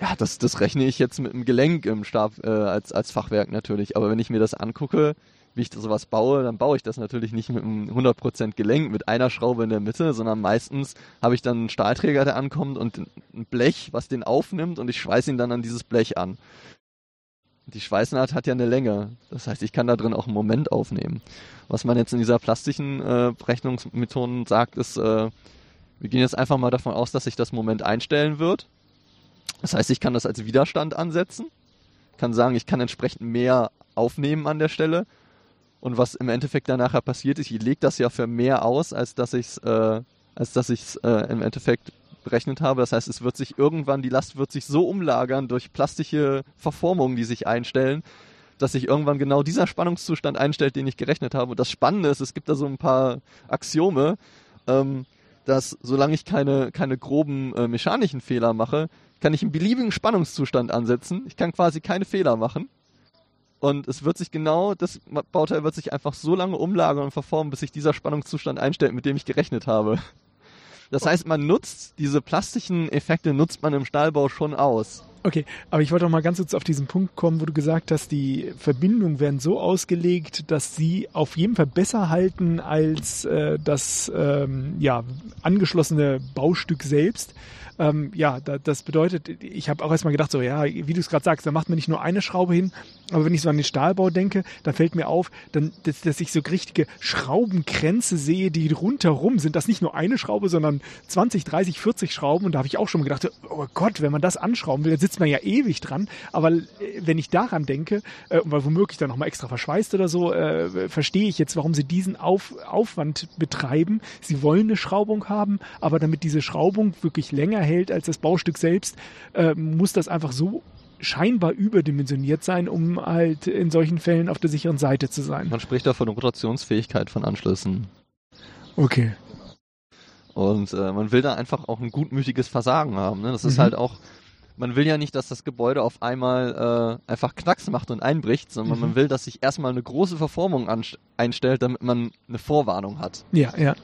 ja, das, das rechne ich jetzt mit einem Gelenk im Stab äh, als, als Fachwerk natürlich. Aber wenn ich mir das angucke, wie ich sowas baue, dann baue ich das natürlich nicht mit einem 100% Gelenk, mit einer Schraube in der Mitte, sondern meistens habe ich dann einen Stahlträger, der ankommt und ein Blech, was den aufnimmt und ich schweiße ihn dann an dieses Blech an. Die Schweißnaht hat ja eine Länge. Das heißt, ich kann da drin auch einen Moment aufnehmen. Was man jetzt in dieser plastischen äh, Berechnungsmethoden sagt, ist, äh, wir gehen jetzt einfach mal davon aus, dass sich das Moment einstellen wird. Das heißt, ich kann das als Widerstand ansetzen, kann sagen, ich kann entsprechend mehr aufnehmen an der Stelle. Und was im Endeffekt dann nachher passiert ist, ich lege das ja für mehr aus, als dass ich es äh, als dass ich es äh, im Endeffekt berechnet habe. Das heißt, es wird sich irgendwann, die Last wird sich so umlagern durch plastische Verformungen, die sich einstellen, dass sich irgendwann genau dieser Spannungszustand einstellt, den ich gerechnet habe. Und das Spannende ist, es gibt da so ein paar Axiome, ähm, dass solange ich keine, keine groben äh, mechanischen Fehler mache, kann ich einen beliebigen Spannungszustand ansetzen. Ich kann quasi keine Fehler machen. Und es wird sich genau, das Bauteil wird sich einfach so lange umlagern und verformen, bis sich dieser Spannungszustand einstellt, mit dem ich gerechnet habe. Das heißt, man nutzt diese plastischen Effekte, nutzt man im Stahlbau schon aus. Okay, aber ich wollte noch mal ganz kurz auf diesen Punkt kommen, wo du gesagt hast, die Verbindungen werden so ausgelegt, dass sie auf jeden Fall besser halten als äh, das ähm, ja, angeschlossene Baustück selbst ähm, ja, da, das bedeutet, ich habe auch erstmal gedacht, so ja, wie du es gerade sagst, da macht man nicht nur eine Schraube hin, aber wenn ich so an den Stahlbau denke, dann fällt mir auf, dann, dass, dass ich so richtige Schraubenkränze sehe, die rundherum sind. Das nicht nur eine Schraube, sondern 20, 30, 40 Schrauben. Und da habe ich auch schon gedacht, oh Gott, wenn man das anschrauben will, dann sitzt man ja ewig dran. Aber äh, wenn ich daran denke, äh, weil womöglich dann nochmal extra verschweißt oder so, äh, verstehe ich jetzt, warum sie diesen Auf, Aufwand betreiben. Sie wollen eine Schraubung haben, aber damit diese Schraubung wirklich länger hält als das Baustück selbst, äh, muss das einfach so scheinbar überdimensioniert sein, um halt in solchen Fällen auf der sicheren Seite zu sein. Man spricht da von Rotationsfähigkeit von Anschlüssen. Okay. Und äh, man will da einfach auch ein gutmütiges Versagen haben. Ne? Das ist mhm. halt auch, man will ja nicht, dass das Gebäude auf einmal äh, einfach Knacks macht und einbricht, sondern mhm. man will, dass sich erstmal eine große Verformung einstellt, damit man eine Vorwarnung hat. Ja, ja.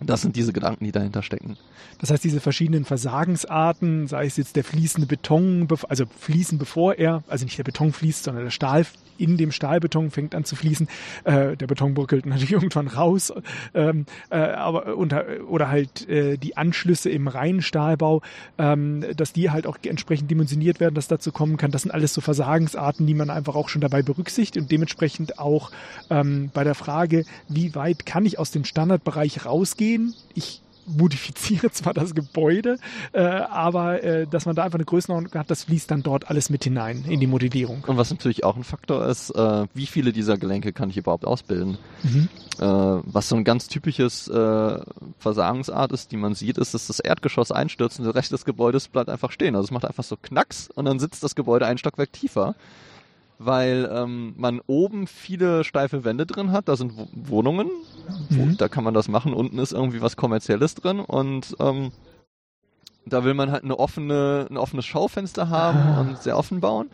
Das sind diese Gedanken, die dahinter stecken. Das heißt, diese verschiedenen Versagensarten, sei es jetzt der fließende Beton, also fließen bevor er, also nicht der Beton fließt, sondern der Stahl in dem Stahlbeton fängt an zu fließen. Äh, der Beton bröckelt natürlich irgendwann raus. Ähm, äh, aber unter, oder halt äh, die Anschlüsse im reinen Stahlbau, ähm, dass die halt auch entsprechend dimensioniert werden, dass dazu kommen kann. Das sind alles so Versagensarten, die man einfach auch schon dabei berücksichtigt und dementsprechend auch ähm, bei der Frage, wie weit kann ich aus dem Standardbereich rausgehen? Ich modifiziere zwar das Gebäude, äh, aber äh, dass man da einfach eine Größenordnung hat, das fließt dann dort alles mit hinein in die Modellierung. Und was natürlich auch ein Faktor ist, äh, wie viele dieser Gelenke kann ich überhaupt ausbilden? Mhm. Äh, was so ein ganz typisches äh, Versagensart ist, die man sieht, ist, dass das Erdgeschoss einstürzt und der Rest des Gebäudes bleibt einfach stehen. Also es macht einfach so Knacks und dann sitzt das Gebäude ein Stockwerk tiefer weil ähm, man oben viele steife Wände drin hat. Da sind Wohnungen, mhm. da kann man das machen. Unten ist irgendwie was Kommerzielles drin und ähm, da will man halt eine offene, ein offenes Schaufenster haben ah. und sehr offen bauen.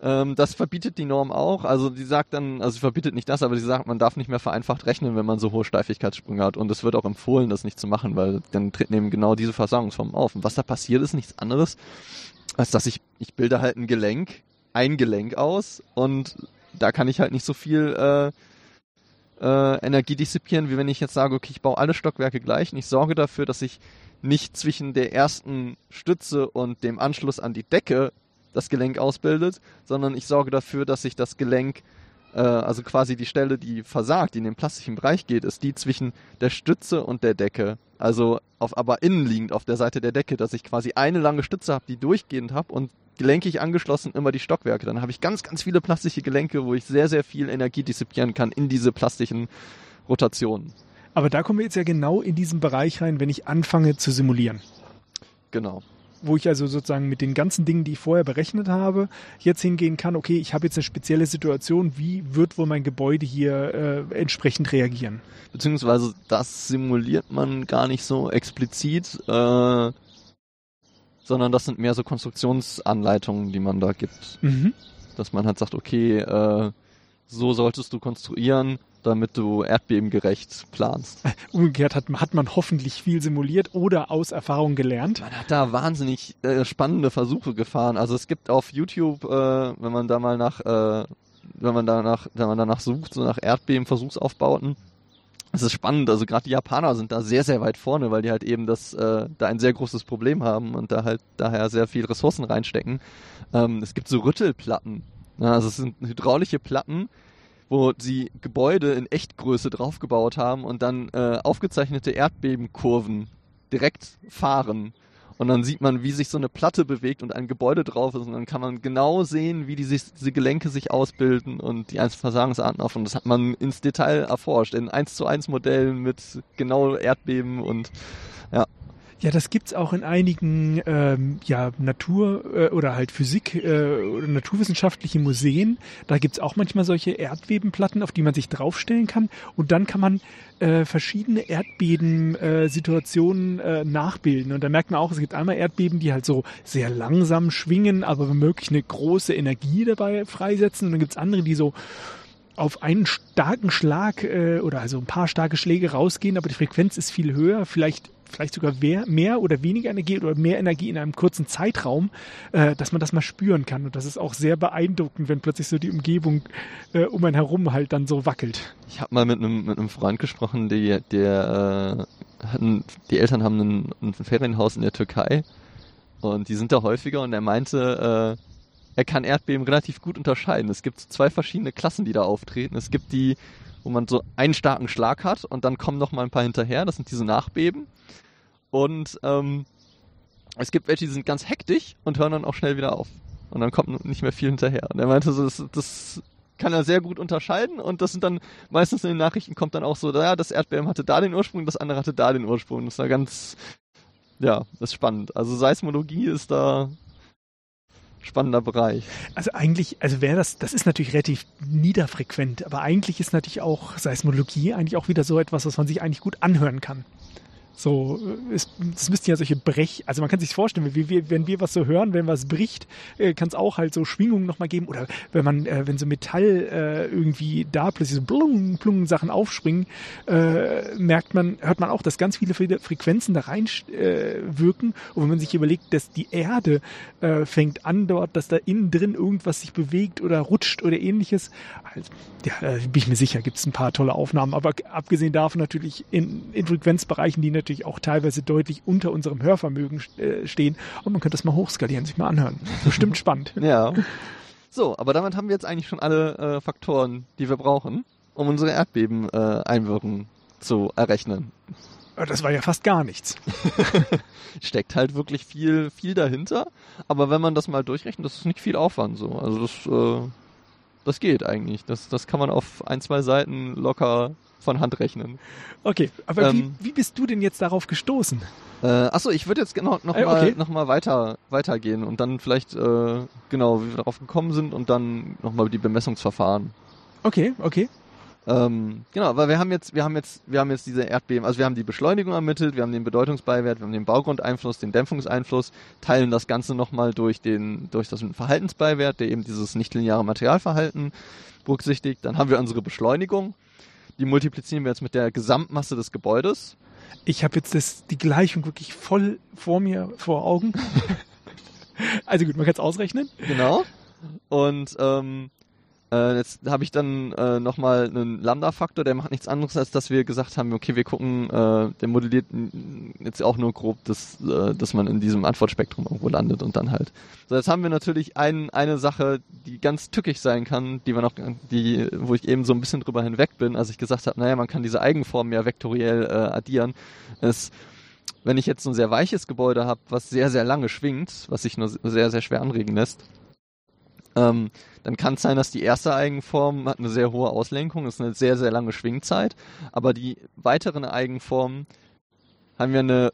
Ähm, das verbietet die Norm auch. Also die sagt dann, also sie verbietet nicht das, aber sie sagt, man darf nicht mehr vereinfacht rechnen, wenn man so hohe Steifigkeitssprünge hat. Und es wird auch empfohlen, das nicht zu machen, weil dann treten eben genau diese Versagungsformen auf. Und was da passiert, ist nichts anderes, als dass ich, ich bilde halt ein Gelenk ein Gelenk aus und da kann ich halt nicht so viel äh, äh, Energie dissipieren, wie wenn ich jetzt sage, okay, ich baue alle Stockwerke gleich und ich sorge dafür, dass ich nicht zwischen der ersten Stütze und dem Anschluss an die Decke das Gelenk ausbildet, sondern ich sorge dafür, dass sich das Gelenk, äh, also quasi die Stelle, die versagt, die in den plastischen Bereich geht, ist die zwischen der Stütze und der Decke. Also auf, aber innenliegend auf der Seite der Decke, dass ich quasi eine lange Stütze habe, die durchgehend habe und gelenkig angeschlossen immer die Stockwerke. Dann habe ich ganz, ganz viele plastische Gelenke, wo ich sehr, sehr viel Energie disziplinieren kann in diese plastischen Rotationen. Aber da kommen wir jetzt ja genau in diesen Bereich rein, wenn ich anfange zu simulieren. Genau. Wo ich also sozusagen mit den ganzen Dingen, die ich vorher berechnet habe, jetzt hingehen kann, okay, ich habe jetzt eine spezielle Situation, wie wird wohl mein Gebäude hier äh, entsprechend reagieren? Beziehungsweise das simuliert man gar nicht so explizit, äh, sondern das sind mehr so Konstruktionsanleitungen, die man da gibt. Mhm. Dass man halt sagt, okay, äh, so solltest du konstruieren, damit du erdbebengerecht planst. Umgekehrt hat, hat man hoffentlich viel simuliert oder aus Erfahrung gelernt. Man hat da wahnsinnig äh, spannende Versuche gefahren. Also es gibt auf YouTube, äh, wenn man da mal nach, äh, wenn man danach, wenn man danach sucht, so nach Erdbebenversuchsaufbauten, es ist spannend, also gerade die Japaner sind da sehr, sehr weit vorne, weil die halt eben das, äh, da ein sehr großes Problem haben und da halt daher sehr viel Ressourcen reinstecken. Ähm, es gibt so Rüttelplatten. Ja, also es sind hydraulische Platten, wo sie Gebäude in Echtgröße draufgebaut haben und dann äh, aufgezeichnete Erdbebenkurven direkt fahren. Und dann sieht man, wie sich so eine Platte bewegt und ein Gebäude drauf ist. Und dann kann man genau sehen, wie die sich, diese Gelenke sich ausbilden und die einzelnen Versagensarten auf. Und das hat man ins Detail erforscht. In 1 zu 1 Modellen mit genau Erdbeben und ja. Ja, das gibt's auch in einigen ähm, ja, Natur- äh, oder halt Physik- äh, oder naturwissenschaftlichen Museen. Da gibt's auch manchmal solche Erdbebenplatten, auf die man sich draufstellen kann. Und dann kann man äh, verschiedene Erdbeben-Situationen äh, nachbilden. Und da merkt man auch, es gibt einmal Erdbeben, die halt so sehr langsam schwingen, aber womöglich eine große Energie dabei freisetzen. Und dann gibt's andere, die so auf einen starken Schlag äh, oder also ein paar starke Schläge rausgehen, aber die Frequenz ist viel höher, vielleicht vielleicht sogar mehr, mehr oder weniger Energie oder mehr Energie in einem kurzen Zeitraum, äh, dass man das mal spüren kann. Und das ist auch sehr beeindruckend, wenn plötzlich so die Umgebung äh, um einen herum halt dann so wackelt. Ich habe mal mit einem mit einem Freund gesprochen, die, der äh, hatten, die Eltern haben ein, ein Ferienhaus in der Türkei und die sind da häufiger und er meinte, äh, er kann Erdbeben relativ gut unterscheiden. Es gibt zwei verschiedene Klassen, die da auftreten. Es gibt die, wo man so einen starken Schlag hat und dann kommen noch mal ein paar hinterher. Das sind diese Nachbeben. Und ähm, es gibt welche, die sind ganz hektisch und hören dann auch schnell wieder auf. Und dann kommt nicht mehr viel hinterher. Und er meinte so, das, das kann er sehr gut unterscheiden und das sind dann meistens in den Nachrichten kommt dann auch so, ja, das Erdbeben hatte da den Ursprung, das andere hatte da den Ursprung. Das war ganz, ja, das ist spannend. Also Seismologie ist da spannender Bereich. Also eigentlich, also wäre das, das ist natürlich relativ niederfrequent, aber eigentlich ist natürlich auch Seismologie eigentlich auch wieder so etwas, was man sich eigentlich gut anhören kann. So, es, es müssten ja solche Brech, also man kann sich vorstellen, wenn wir, wenn wir was so hören, wenn was bricht, äh, kann es auch halt so Schwingungen nochmal geben. Oder wenn man, äh, wenn so Metall äh, irgendwie da plötzlich so blung, blung Sachen aufspringen, äh, merkt man, hört man auch, dass ganz viele Frequenzen da rein äh, wirken. Und wenn man sich überlegt, dass die Erde äh, fängt an dort, dass da innen drin irgendwas sich bewegt oder rutscht oder ähnliches, also, ja, äh, bin ich mir sicher, gibt es ein paar tolle Aufnahmen. Aber abgesehen davon natürlich in, in Frequenzbereichen, die natürlich auch teilweise deutlich unter unserem Hörvermögen äh, stehen. Und man könnte das mal hochskalieren, sich mal anhören. Bestimmt spannend. Ja. So, aber damit haben wir jetzt eigentlich schon alle äh, Faktoren, die wir brauchen, um unsere Erdbeben-Einwirkungen äh, zu errechnen. Das war ja fast gar nichts. Steckt halt wirklich viel, viel dahinter. Aber wenn man das mal durchrechnet, das ist nicht viel Aufwand so. Also das, äh, das geht eigentlich. Das, das kann man auf ein, zwei Seiten locker von Hand rechnen. Okay, aber ähm, wie, wie bist du denn jetzt darauf gestoßen? Äh, achso, ich würde jetzt genau noch, äh, okay. mal, noch mal weiter, weitergehen und dann vielleicht, äh, genau, wie wir darauf gekommen sind und dann nochmal die Bemessungsverfahren. Okay, okay. Ähm, genau, weil wir haben jetzt, wir haben jetzt, wir haben jetzt diese Erdbeben, also wir haben die Beschleunigung ermittelt, wir haben den Bedeutungsbeiwert, wir haben den Baugrundeinfluss, den Dämpfungseinfluss, teilen das Ganze nochmal durch den, durch das Verhaltensbeiwert, der eben dieses nichtlineare Materialverhalten berücksichtigt. Dann haben wir unsere Beschleunigung, die multiplizieren wir jetzt mit der Gesamtmasse des Gebäudes. Ich habe jetzt das, die Gleichung wirklich voll vor mir, vor Augen. also gut, man kann es ausrechnen. Genau. Und ähm, Äh, jetzt habe ich dann äh, nochmal einen Lambda-Faktor, der macht nichts anderes, als dass wir gesagt haben, okay, wir gucken, äh, der modelliert jetzt auch nur grob, dass, äh, dass man in diesem Antwortspektrum irgendwo landet und dann halt. So, jetzt haben wir natürlich ein, eine Sache, die ganz tückisch sein kann, die wir noch, die, wo ich eben so ein bisschen drüber hinweg bin, als ich gesagt habe, naja, man kann diese Eigenformen ja vektoriell äh, addieren, ist, wenn ich jetzt so ein sehr weiches Gebäude habe, was sehr, sehr lange schwingt, was sich nur sehr, sehr schwer anregen lässt, ähm, dann kann es sein, dass die erste Eigenform hat eine sehr hohe Auslenkung, ist eine sehr, sehr lange Schwingzeit, aber die weiteren Eigenformen haben ja eine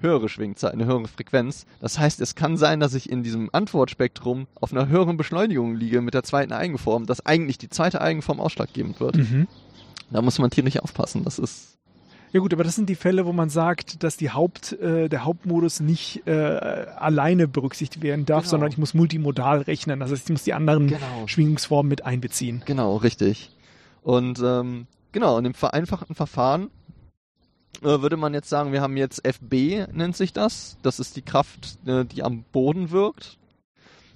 höhere Schwingzeit, eine höhere Frequenz. Das heißt, es kann sein, dass ich in diesem Antwortspektrum auf einer höheren Beschleunigung liege mit der zweiten Eigenform, dass eigentlich die zweite Eigenform ausschlaggebend wird. Mhm. Da muss man tierisch aufpassen. Das ist Ja gut, aber das sind die Fälle, wo man sagt, dass die Haupt, äh, der Hauptmodus nicht äh, alleine berücksichtigt werden darf, Genau. sondern ich muss multimodal rechnen. Das heißt, ich muss die anderen Genau. Schwingungsformen mit einbeziehen. Genau, richtig. Und ähm, genau, in dem vereinfachten Verfahren äh, würde man jetzt sagen, wir haben jetzt FB, nennt sich das. Das ist die Kraft, äh, die am Boden wirkt.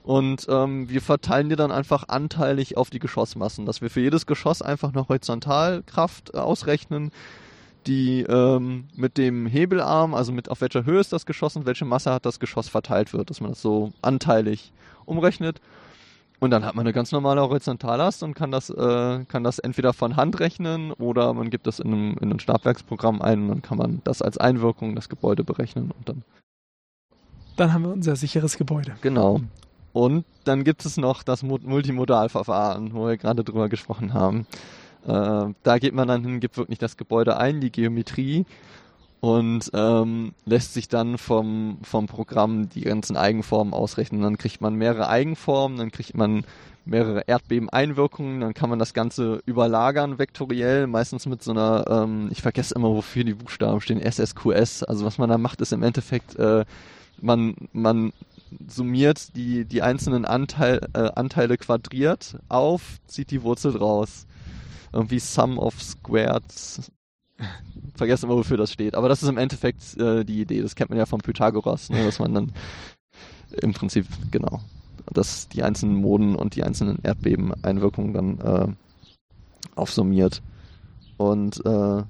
Und ähm, wir verteilen die dann einfach anteilig auf die Geschossmassen, dass wir für jedes Geschoss einfach eine Horizontalkraft äh, ausrechnen, die ähm, mit dem Hebelarm, also mit auf welcher Höhe ist das Geschoss und welche Masse hat das Geschoss verteilt wird, dass man das so anteilig umrechnet. Und dann hat man eine ganz normale Horizontallast und kann das, äh, kann das entweder von Hand rechnen oder man gibt das in einem, in einem Stabwerksprogramm ein und dann kann man das als Einwirkung das Gebäude berechnen und dann Dann haben wir unser sicheres Gebäude. Genau. Und dann gibt es noch das Mu- Multimodalverfahren, wo wir gerade drüber gesprochen haben. Äh, da geht man dann hin, gibt wirklich das Gebäude ein, die Geometrie und ähm, lässt sich dann vom, vom Programm die ganzen Eigenformen ausrechnen. Dann kriegt man mehrere Eigenformen, dann kriegt man mehrere Erdbebeneinwirkungen, dann kann man das Ganze überlagern vektoriell, meistens mit so einer, ähm, ich vergesse immer, wofür die Buchstaben stehen, SSQS. Also was man da macht, ist im Endeffekt, äh, man, man summiert die, die einzelnen Anteil, äh, Anteile quadriert auf, zieht die Wurzel raus. Irgendwie Sum of Squared. Vergessen immer, wofür das steht. Aber das ist im Endeffekt äh, die Idee. Das kennt man ja von Pythagoras, ne, dass man dann im Prinzip, genau, dass die einzelnen Moden und die einzelnen Erdbeben-Einwirkungen dann äh, aufsummiert. Und äh,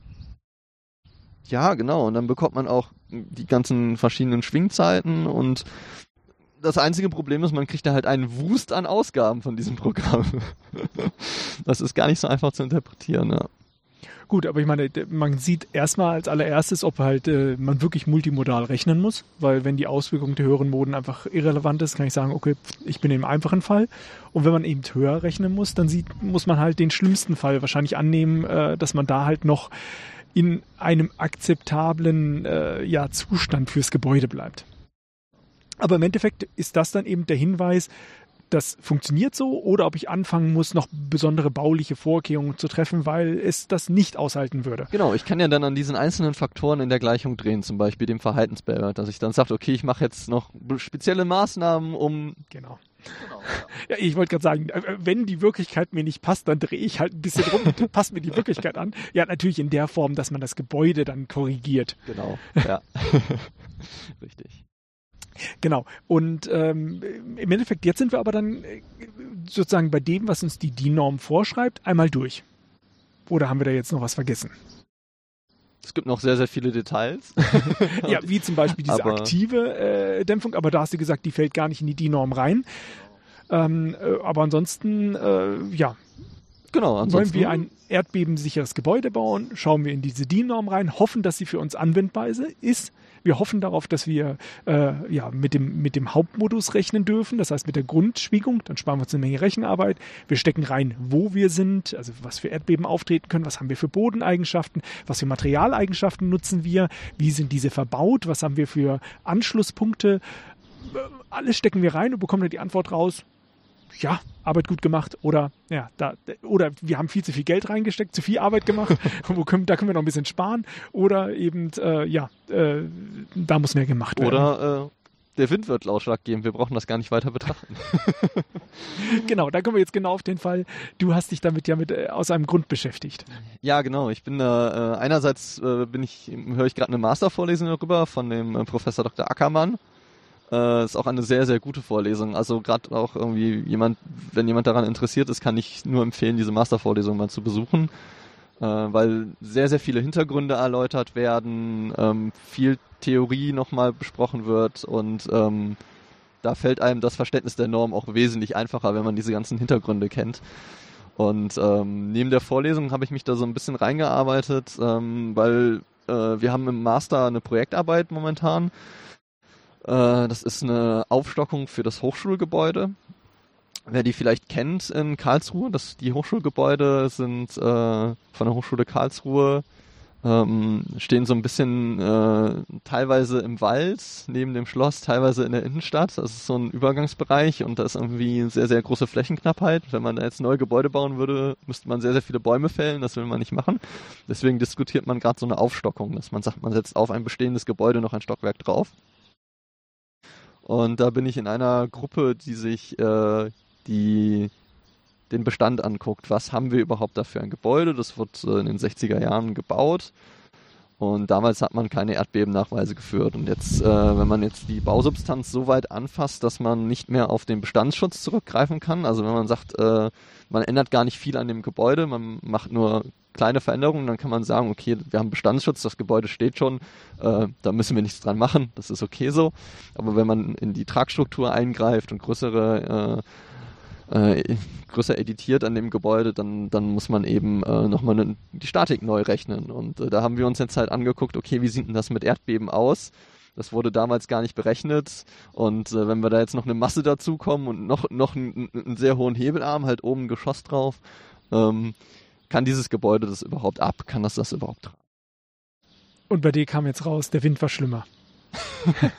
ja, genau, und dann bekommt man auch die ganzen verschiedenen Schwingzeiten und das einzige Problem ist, man kriegt da halt einen Wust an Ausgaben von diesem Programm. das ist gar nicht so einfach zu interpretieren, ja. Gut, aber ich meine, man sieht erstmal als allererstes, ob halt äh, man wirklich multimodal rechnen muss, weil wenn die Auswirkung der höheren Moden einfach irrelevant ist, kann ich sagen, okay, ich bin im einfachen Fall. Und wenn man eben höher rechnen muss, dann sieht, muss man halt den schlimmsten Fall wahrscheinlich annehmen, äh, dass man da halt noch in einem akzeptablen äh, ja, Zustand fürs Gebäude bleibt. Aber im Endeffekt ist das dann eben der Hinweis, das funktioniert so oder ob ich anfangen muss, noch besondere bauliche Vorkehrungen zu treffen, weil es das nicht aushalten würde. Genau, ich kann ja dann an diesen einzelnen Faktoren in der Gleichung drehen, zum Beispiel dem Verhaltensbarrier, dass ich dann sage, okay, ich mache jetzt noch spezielle Maßnahmen, um Genau. Ja, ich wollte gerade sagen, äh, wenn die Wirklichkeit mir nicht passt, dann drehe ich halt ein bisschen rum und passt mir die Wirklichkeit an. Ja, natürlich in der Form, dass man das Gebäude dann korrigiert. genau, ja. Richtig. Genau. Und ähm, im Endeffekt, jetzt sind wir aber dann äh, sozusagen bei dem, was uns die DIN-Norm vorschreibt, einmal durch. Oder haben wir da jetzt noch was vergessen? Es gibt noch sehr, sehr viele Details. Ja, wie zum Beispiel diese Aber- aktive äh, Dämpfung, aber da hast du gesagt, die fällt gar nicht in die DIN-Norm rein. Ähm, äh, aber ansonsten, äh, ja, Genau, wollen ansonsten. wir ein erdbebensicheres Gebäude bauen, schauen wir in diese DIN-Norm rein, hoffen, dass sie für uns anwendbar ist. Wir hoffen darauf, dass wir äh, ja, mit, dem, mit dem Hauptmodus rechnen dürfen, das heißt mit der Grundschwingung, dann sparen wir uns eine Menge Rechenarbeit. Wir stecken rein, wo wir sind, also was für Erdbeben auftreten können, was haben wir für Bodeneigenschaften, was für Materialeigenschaften nutzen wir, wie sind diese verbaut, was haben wir für Anschlusspunkte. Äh, Alles stecken wir rein und bekommen dann die Antwort raus, ja, Arbeit gut gemacht oder ja, da oder wir haben viel zu viel Geld reingesteckt, zu viel Arbeit gemacht, wo können, da können wir noch ein bisschen sparen oder eben äh, ja, äh, da muss mehr gemacht werden. Oder äh, der Wind wird Ausschlag geben. Wir brauchen das gar nicht weiter betrachten. Genau, da kommen wir jetzt genau auf den Fall. Du hast dich damit ja mit äh, aus einem Grund beschäftigt. Ja, genau. Ich bin da, äh, einerseits äh, bin ich, höre ich gerade eine Mastervorlesung darüber von dem äh, Professor Dr. Ackermann. Äh, ist auch eine sehr, sehr gute Vorlesung. Also gerade auch irgendwie jemand, wenn jemand daran interessiert ist, kann ich nur empfehlen, diese Mastervorlesung mal zu besuchen. Äh, weil sehr, sehr viele Hintergründe erläutert werden, ähm, viel Theorie nochmal besprochen wird und ähm, da fällt einem das Verständnis der Norm auch wesentlich einfacher, wenn man diese ganzen Hintergründe kennt. Und ähm, neben der Vorlesung habe ich mich da so ein bisschen reingearbeitet, ähm, weil äh, wir haben im Master eine Projektarbeit momentan. Äh, das ist eine Aufstockung für das Hochschulgebäude. Wer die vielleicht kennt in Karlsruhe, das, die Hochschulgebäude sind äh, von der Hochschule Karlsruhe ähm, stehen so ein bisschen äh, teilweise im Wald neben dem Schloss, teilweise in der Innenstadt. Das ist so ein Übergangsbereich und da ist irgendwie sehr, sehr große Flächenknappheit. Wenn man da jetzt neue Gebäude bauen würde, müsste man sehr, sehr viele Bäume fällen. Das will man nicht machen. Deswegen diskutiert man gerade so eine Aufstockung, dass man sagt, man setzt auf ein bestehendes Gebäude noch ein Stockwerk drauf. Und da bin ich in einer Gruppe, die sich äh, die den Bestand anguckt. Was haben wir überhaupt da für ein Gebäude? Das wird äh, in den 60er Jahren gebaut. Und damals hat man keine Erdbebennachweise geführt. Und jetzt, äh, wenn man jetzt die Bausubstanz so weit anfasst, dass man nicht mehr auf den Bestandsschutz zurückgreifen kann, also wenn man sagt, äh, man ändert gar nicht viel an dem Gebäude, man macht nur kleine Veränderungen, dann kann man sagen, okay, wir haben Bestandsschutz, das Gebäude steht schon, äh, da müssen wir nichts dran machen, das ist okay so. Aber wenn man in die Tragstruktur eingreift und größere äh, äh, größer editiert an dem Gebäude, dann, dann muss man eben äh, nochmal ne, die Statik neu rechnen. Und äh, da haben wir uns jetzt halt angeguckt, okay, wie sieht denn das mit Erdbeben aus? Das wurde damals gar nicht berechnet. Und äh, wenn wir da jetzt noch eine Masse dazukommen und noch, noch einen, sehr hohen Hebelarm, halt oben ein Geschoss drauf, ähm, kann dieses Gebäude das überhaupt ab? Kann das das überhaupt tragen? Und bei dir kam jetzt raus, der Wind war schlimmer.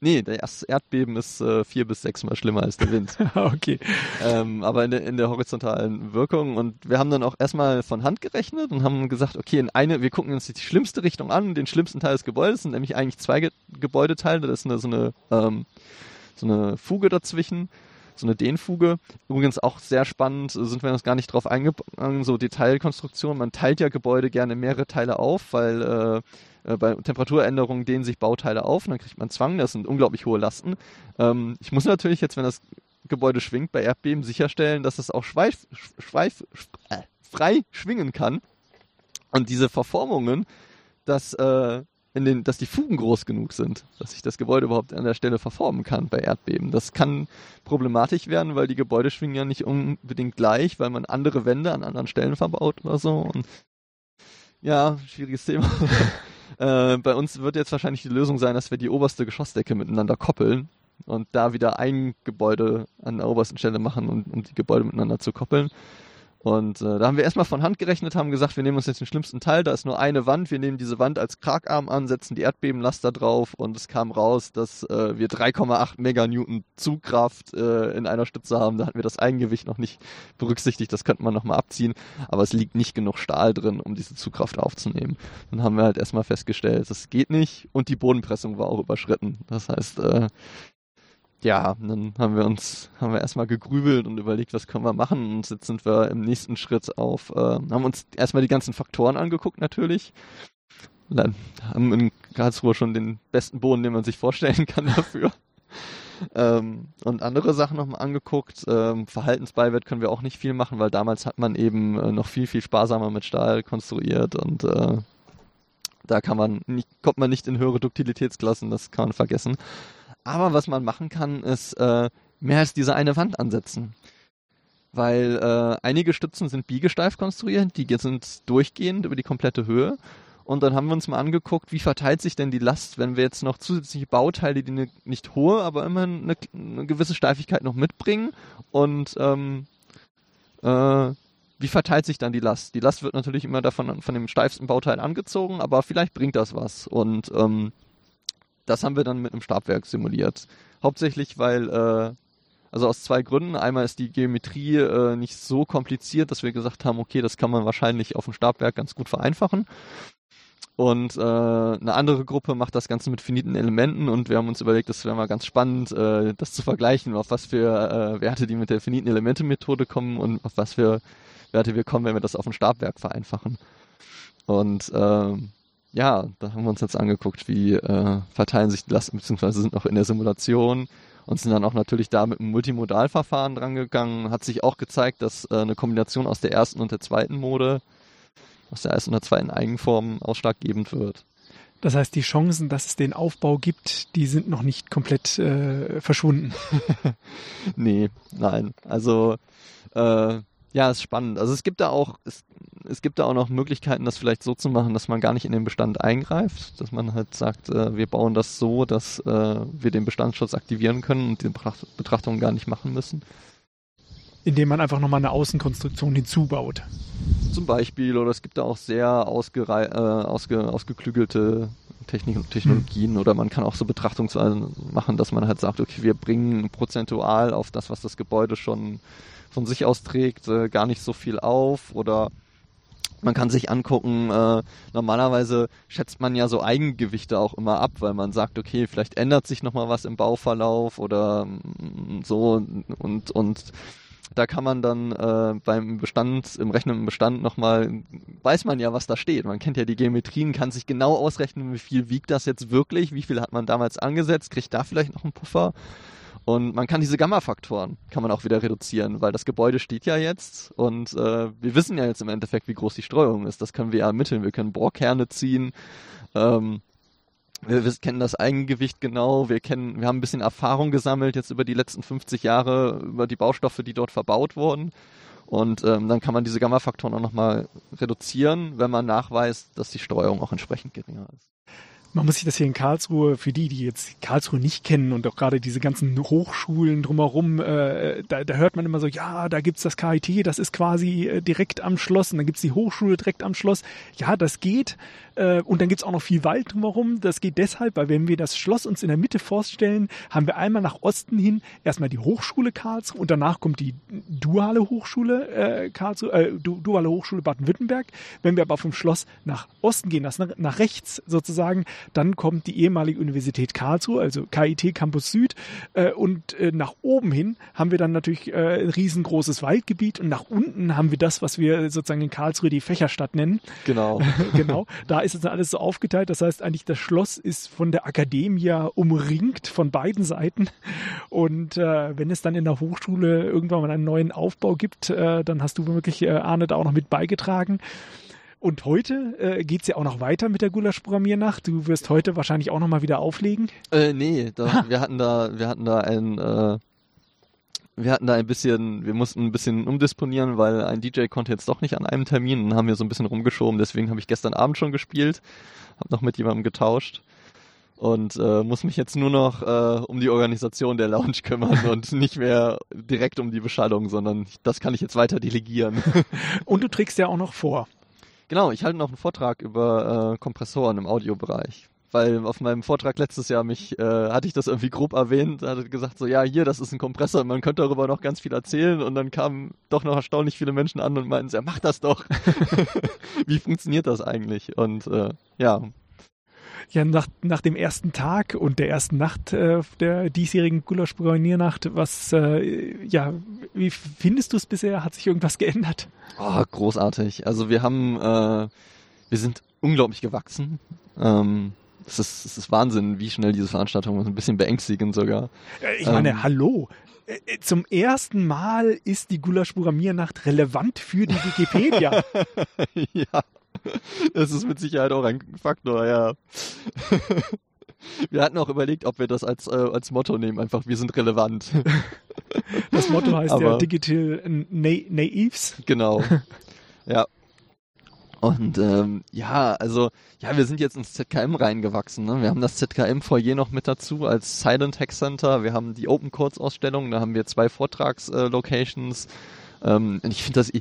Nee, das Erdbeben ist äh, vier bis sechs Mal schlimmer als der Wind. okay. Ähm, aber in der, in der horizontalen Wirkung. Und wir haben dann auch erstmal von Hand gerechnet und haben gesagt, okay, in eine, wir gucken uns die schlimmste Richtung an, den schlimmsten Teil des Gebäudes, sind nämlich eigentlich zwei Ge Gebäudeteile. Das ist eine, so eine, ähm, so eine Fuge dazwischen so eine Dehnfuge. Übrigens auch sehr spannend, sind wir uns gar nicht drauf eingegangen, so Detailkonstruktion. Man teilt ja Gebäude gerne mehrere Teile auf, weil äh, äh, bei Temperaturänderungen dehnen sich Bauteile auf und dann kriegt man Zwang. Das sind unglaublich hohe Lasten. Ähm, ich muss natürlich jetzt, wenn das Gebäude schwingt, bei Erdbeben sicherstellen, dass es auch schweif, schweif, äh, frei schwingen kann. Und diese Verformungen, dass, äh, den, dass die Fugen groß genug sind, dass sich das Gebäude überhaupt an der Stelle verformen kann bei Erdbeben. Das kann problematisch werden, weil die Gebäude schwingen ja nicht unbedingt gleich, weil man andere Wände an anderen Stellen verbaut oder so. Und ja, schwieriges Thema. Äh, bei uns wird jetzt wahrscheinlich die Lösung sein, dass wir die oberste Geschossdecke miteinander koppeln und da wieder ein Gebäude an der obersten Stelle machen, um, um die Gebäude miteinander zu koppeln. Und äh, da haben wir erstmal von Hand gerechnet, haben gesagt, wir nehmen uns jetzt den schlimmsten Teil, da ist nur eine Wand, wir nehmen diese Wand als Kragarm an, setzen die Erdbebenlaster drauf und es kam raus, dass äh, wir 3,8 Meganewton Zugkraft äh, in einer Stütze haben. Da hatten wir das Eigengewicht noch nicht berücksichtigt, das könnte man nochmal abziehen, aber es liegt nicht genug Stahl drin, um diese Zugkraft aufzunehmen. Dann haben wir halt erstmal festgestellt, das geht nicht und die Bodenpressung war auch überschritten. Das heißt, äh, ja, dann haben wir uns, haben wir erstmal gegrübelt und überlegt, was können wir machen. Und jetzt sind wir im nächsten Schritt auf, äh, haben uns erstmal die ganzen Faktoren angeguckt natürlich. Dann haben in Karlsruhe schon den besten Boden, den man sich vorstellen kann dafür. ähm, und andere Sachen nochmal angeguckt. Ähm, Verhaltensbeiwert können wir auch nicht viel machen, weil damals hat man eben äh, noch viel, viel sparsamer mit Stahl konstruiert und äh, da kann man nicht, kommt man nicht in höhere Duktilitätsklassen, das kann man vergessen. Aber was man machen kann, ist äh, mehr als diese eine Wand ansetzen. Weil äh, einige Stützen sind biegesteif konstruiert, die sind durchgehend über die komplette Höhe. Und dann haben wir uns mal angeguckt, wie verteilt sich denn die Last, wenn wir jetzt noch zusätzliche Bauteile, die eine nicht hohe, aber immerhin eine, eine gewisse Steifigkeit noch mitbringen. Und ähm, äh, wie verteilt sich dann die Last? Die Last wird natürlich immer davon von dem steifsten Bauteil angezogen, aber vielleicht bringt das was. Und ähm, das haben wir dann mit einem Stabwerk simuliert. Hauptsächlich, weil, äh, also aus zwei Gründen. Einmal ist die Geometrie äh, nicht so kompliziert, dass wir gesagt haben, okay, das kann man wahrscheinlich auf dem Stabwerk ganz gut vereinfachen. Und äh, eine andere Gruppe macht das Ganze mit finiten Elementen und wir haben uns überlegt, das wäre mal ganz spannend, äh, das zu vergleichen, auf was für äh, Werte die mit der finiten Elemente-Methode kommen und auf was für Werte wir kommen, wenn wir das auf dem Stabwerk vereinfachen. Und äh, ja, da haben wir uns jetzt angeguckt, wie äh, verteilen sich die Lasten, beziehungsweise sind noch in der Simulation und sind dann auch natürlich da mit einem Multimodalverfahren drangegangen. Hat sich auch gezeigt, dass äh, eine Kombination aus der ersten und der zweiten Mode, aus der ersten und der zweiten Eigenform ausschlaggebend wird. Das heißt, die Chancen, dass es den Aufbau gibt, die sind noch nicht komplett äh, verschwunden. nee, nein. Also äh, ja, ist spannend. Also es gibt da auch, es, es gibt da auch noch Möglichkeiten, das vielleicht so zu machen, dass man gar nicht in den Bestand eingreift, dass man halt sagt, äh, wir bauen das so, dass äh, wir den Bestandsschutz aktivieren können und die Betrachtung gar nicht machen müssen. Indem man einfach nochmal eine Außenkonstruktion hinzubaut. Zum Beispiel, oder es gibt da auch sehr ausgerei äh, ausge ausgeklügelte Technik Technologien, hm. oder man kann auch so Betrachtungsweisen machen, dass man halt sagt, okay, wir bringen prozentual auf das, was das Gebäude schon von sich aus trägt, äh, gar nicht so viel auf oder man kann sich angucken, äh, normalerweise schätzt man ja so Eigengewichte auch immer ab, weil man sagt, okay, vielleicht ändert sich nochmal was im Bauverlauf oder mm, so und, und da kann man dann äh, beim Bestand, im Rechnen im Bestand nochmal, weiß man ja, was da steht. Man kennt ja die Geometrien, kann sich genau ausrechnen, wie viel wiegt das jetzt wirklich, wie viel hat man damals angesetzt, kriegt da vielleicht noch einen Puffer und man kann diese Gamma-Faktoren kann man auch wieder reduzieren, weil das Gebäude steht ja jetzt und äh, wir wissen ja jetzt im Endeffekt, wie groß die Streuung ist. Das können wir ermitteln. Wir können Bohrkerne ziehen. Ähm, wir, wir, kennen das Eigengewicht genau. Wir kennen, wir haben ein bisschen Erfahrung gesammelt jetzt über die letzten 50 Jahre über die Baustoffe, die dort verbaut wurden. Und ähm, dann kann man diese Gamma-Faktoren auch nochmal reduzieren, wenn man nachweist, dass die Streuung auch entsprechend geringer ist man muss sich das hier in Karlsruhe, für die, die jetzt Karlsruhe nicht kennen und auch gerade diese ganzen Hochschulen drumherum, äh, da, da hört man immer so, ja, da gibt's das KIT, das ist quasi äh, direkt am Schloss und dann gibt's die Hochschule direkt am Schloss. Ja, das geht. Äh, und dann gibt's auch noch viel Wald drumherum. Das geht deshalb, weil wenn wir das Schloss uns in der Mitte vorstellen, haben wir einmal nach Osten hin erstmal die Hochschule Karlsruhe und danach kommt die duale Hochschule äh, Karlsruhe, äh, duale Hochschule Baden-Württemberg. Wenn wir aber vom Schloss nach Osten gehen, das nach, nach rechts sozusagen, dann kommt die ehemalige Universität Karlsruhe, also KIT Campus Süd. Äh, und äh, nach oben hin haben wir dann natürlich äh, ein riesengroßes Waldgebiet und nach unten haben wir das, was wir sozusagen in Karlsruhe die Fächerstadt nennen. Genau. genau. Da ist es dann alles so aufgeteilt. Das heißt eigentlich, das Schloss ist von der Akademie umringt von beiden Seiten. Und äh, wenn es dann in der Hochschule irgendwann mal einen neuen Aufbau gibt, äh, dann hast du wirklich, äh, Arne, da auch noch mit beigetragen. Und heute äh, geht ja auch noch weiter mit der Gulasch-Programmiernacht. Du wirst heute wahrscheinlich auch noch mal wieder auflegen. Äh, nee, da, wir hatten da, wir hatten da ein, äh, wir hatten da ein bisschen, wir mussten ein bisschen umdisponieren, weil ein DJ konnte jetzt doch nicht an einem Termin und haben wir so ein bisschen rumgeschoben. Deswegen habe ich gestern Abend schon gespielt, habe noch mit jemandem getauscht und äh, muss mich jetzt nur noch äh, um die Organisation der Lounge kümmern und nicht mehr direkt um die Beschallung, sondern das kann ich jetzt weiter delegieren. und du trägst ja auch noch vor. Genau, ich halte noch einen Vortrag über äh, Kompressoren im Audiobereich. Weil auf meinem Vortrag letztes Jahr mich, äh, hatte ich das irgendwie grob erwähnt, hatte gesagt so, ja, hier, das ist ein Kompressor, man könnte darüber noch ganz viel erzählen und dann kamen doch noch erstaunlich viele Menschen an und meinten, ja, mach das doch. Wie funktioniert das eigentlich? Und äh, ja, ja nach, nach dem ersten Tag und der ersten Nacht äh, der diesjährigen Gulasch-Programmiernacht, was, äh, ja, wie findest du es bisher? Hat sich irgendwas geändert? Oh, großartig. Also wir haben, äh, wir sind unglaublich gewachsen. Ähm, es ist, es ist Wahnsinn, wie schnell diese Veranstaltung ist. Ein bisschen beängstigend sogar. Äh, ich meine, ähm, hallo. Äh, äh, zum ersten Mal ist die Gulasch-Programmiernacht relevant für die Wikipedia. ja. Das ist mit Sicherheit auch ein Faktor, ja. Wir hatten auch überlegt, ob wir das als, äh, als Motto nehmen, einfach wir sind relevant. Das Motto heißt Aber, ja Digital Na Naives. Genau. Ja. Und ähm, ja, also, ja, wir sind jetzt ins ZKM reingewachsen. Ne? Wir haben das ZKM-Foyer noch mit dazu als Silent Hack Center. Wir haben die Open Codes Ausstellung, da haben wir zwei Vortragslocations. Äh, ähm, und ich finde das,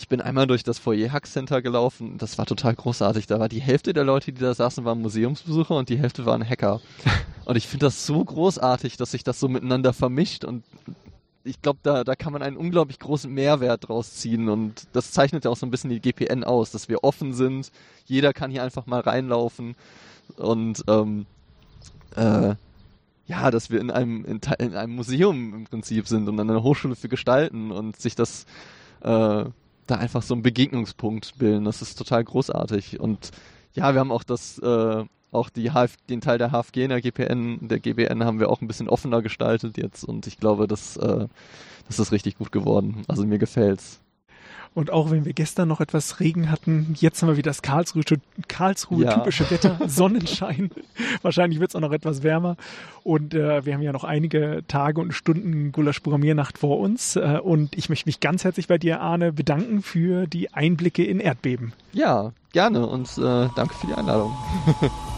ich bin einmal durch das Foyer Hack Center gelaufen. Das war total großartig. Da war die Hälfte der Leute, die da saßen, waren Museumsbesucher und die Hälfte waren Hacker. Und ich finde das so großartig, dass sich das so miteinander vermischt und ich glaube, da, da kann man einen unglaublich großen Mehrwert draus ziehen und das zeichnet ja auch so ein bisschen die GPN aus, dass wir offen sind. Jeder kann hier einfach mal reinlaufen und ähm, äh, ja, dass wir in einem in, in, einem Museum im Prinzip sind und an einer Hochschule für Gestalten und sich das äh, da einfach so einen Begegnungspunkt bilden. Das ist total großartig. Und ja, wir haben auch das, äh, auch HF, den Teil der HFG in der GPN, der GBN haben wir auch ein bisschen offener gestaltet jetzt und ich glaube, das, äh, das ist richtig gut geworden. Also mir gefällt's. Und auch wenn wir gestern noch etwas Regen hatten, jetzt haben wir wieder das Karlsruhe, Karlsruhe Ja. typische Wetter, Sonnenschein. Wahrscheinlich wird es auch noch etwas wärmer. Und äh, wir haben ja noch einige Tage und Stunden Gulasch Programmiernacht vor uns. Äh, und ich möchte mich ganz herzlich bei dir, Arne, bedanken für die Einblicke in Erdbeben. Ja, gerne und äh, danke für die Einladung.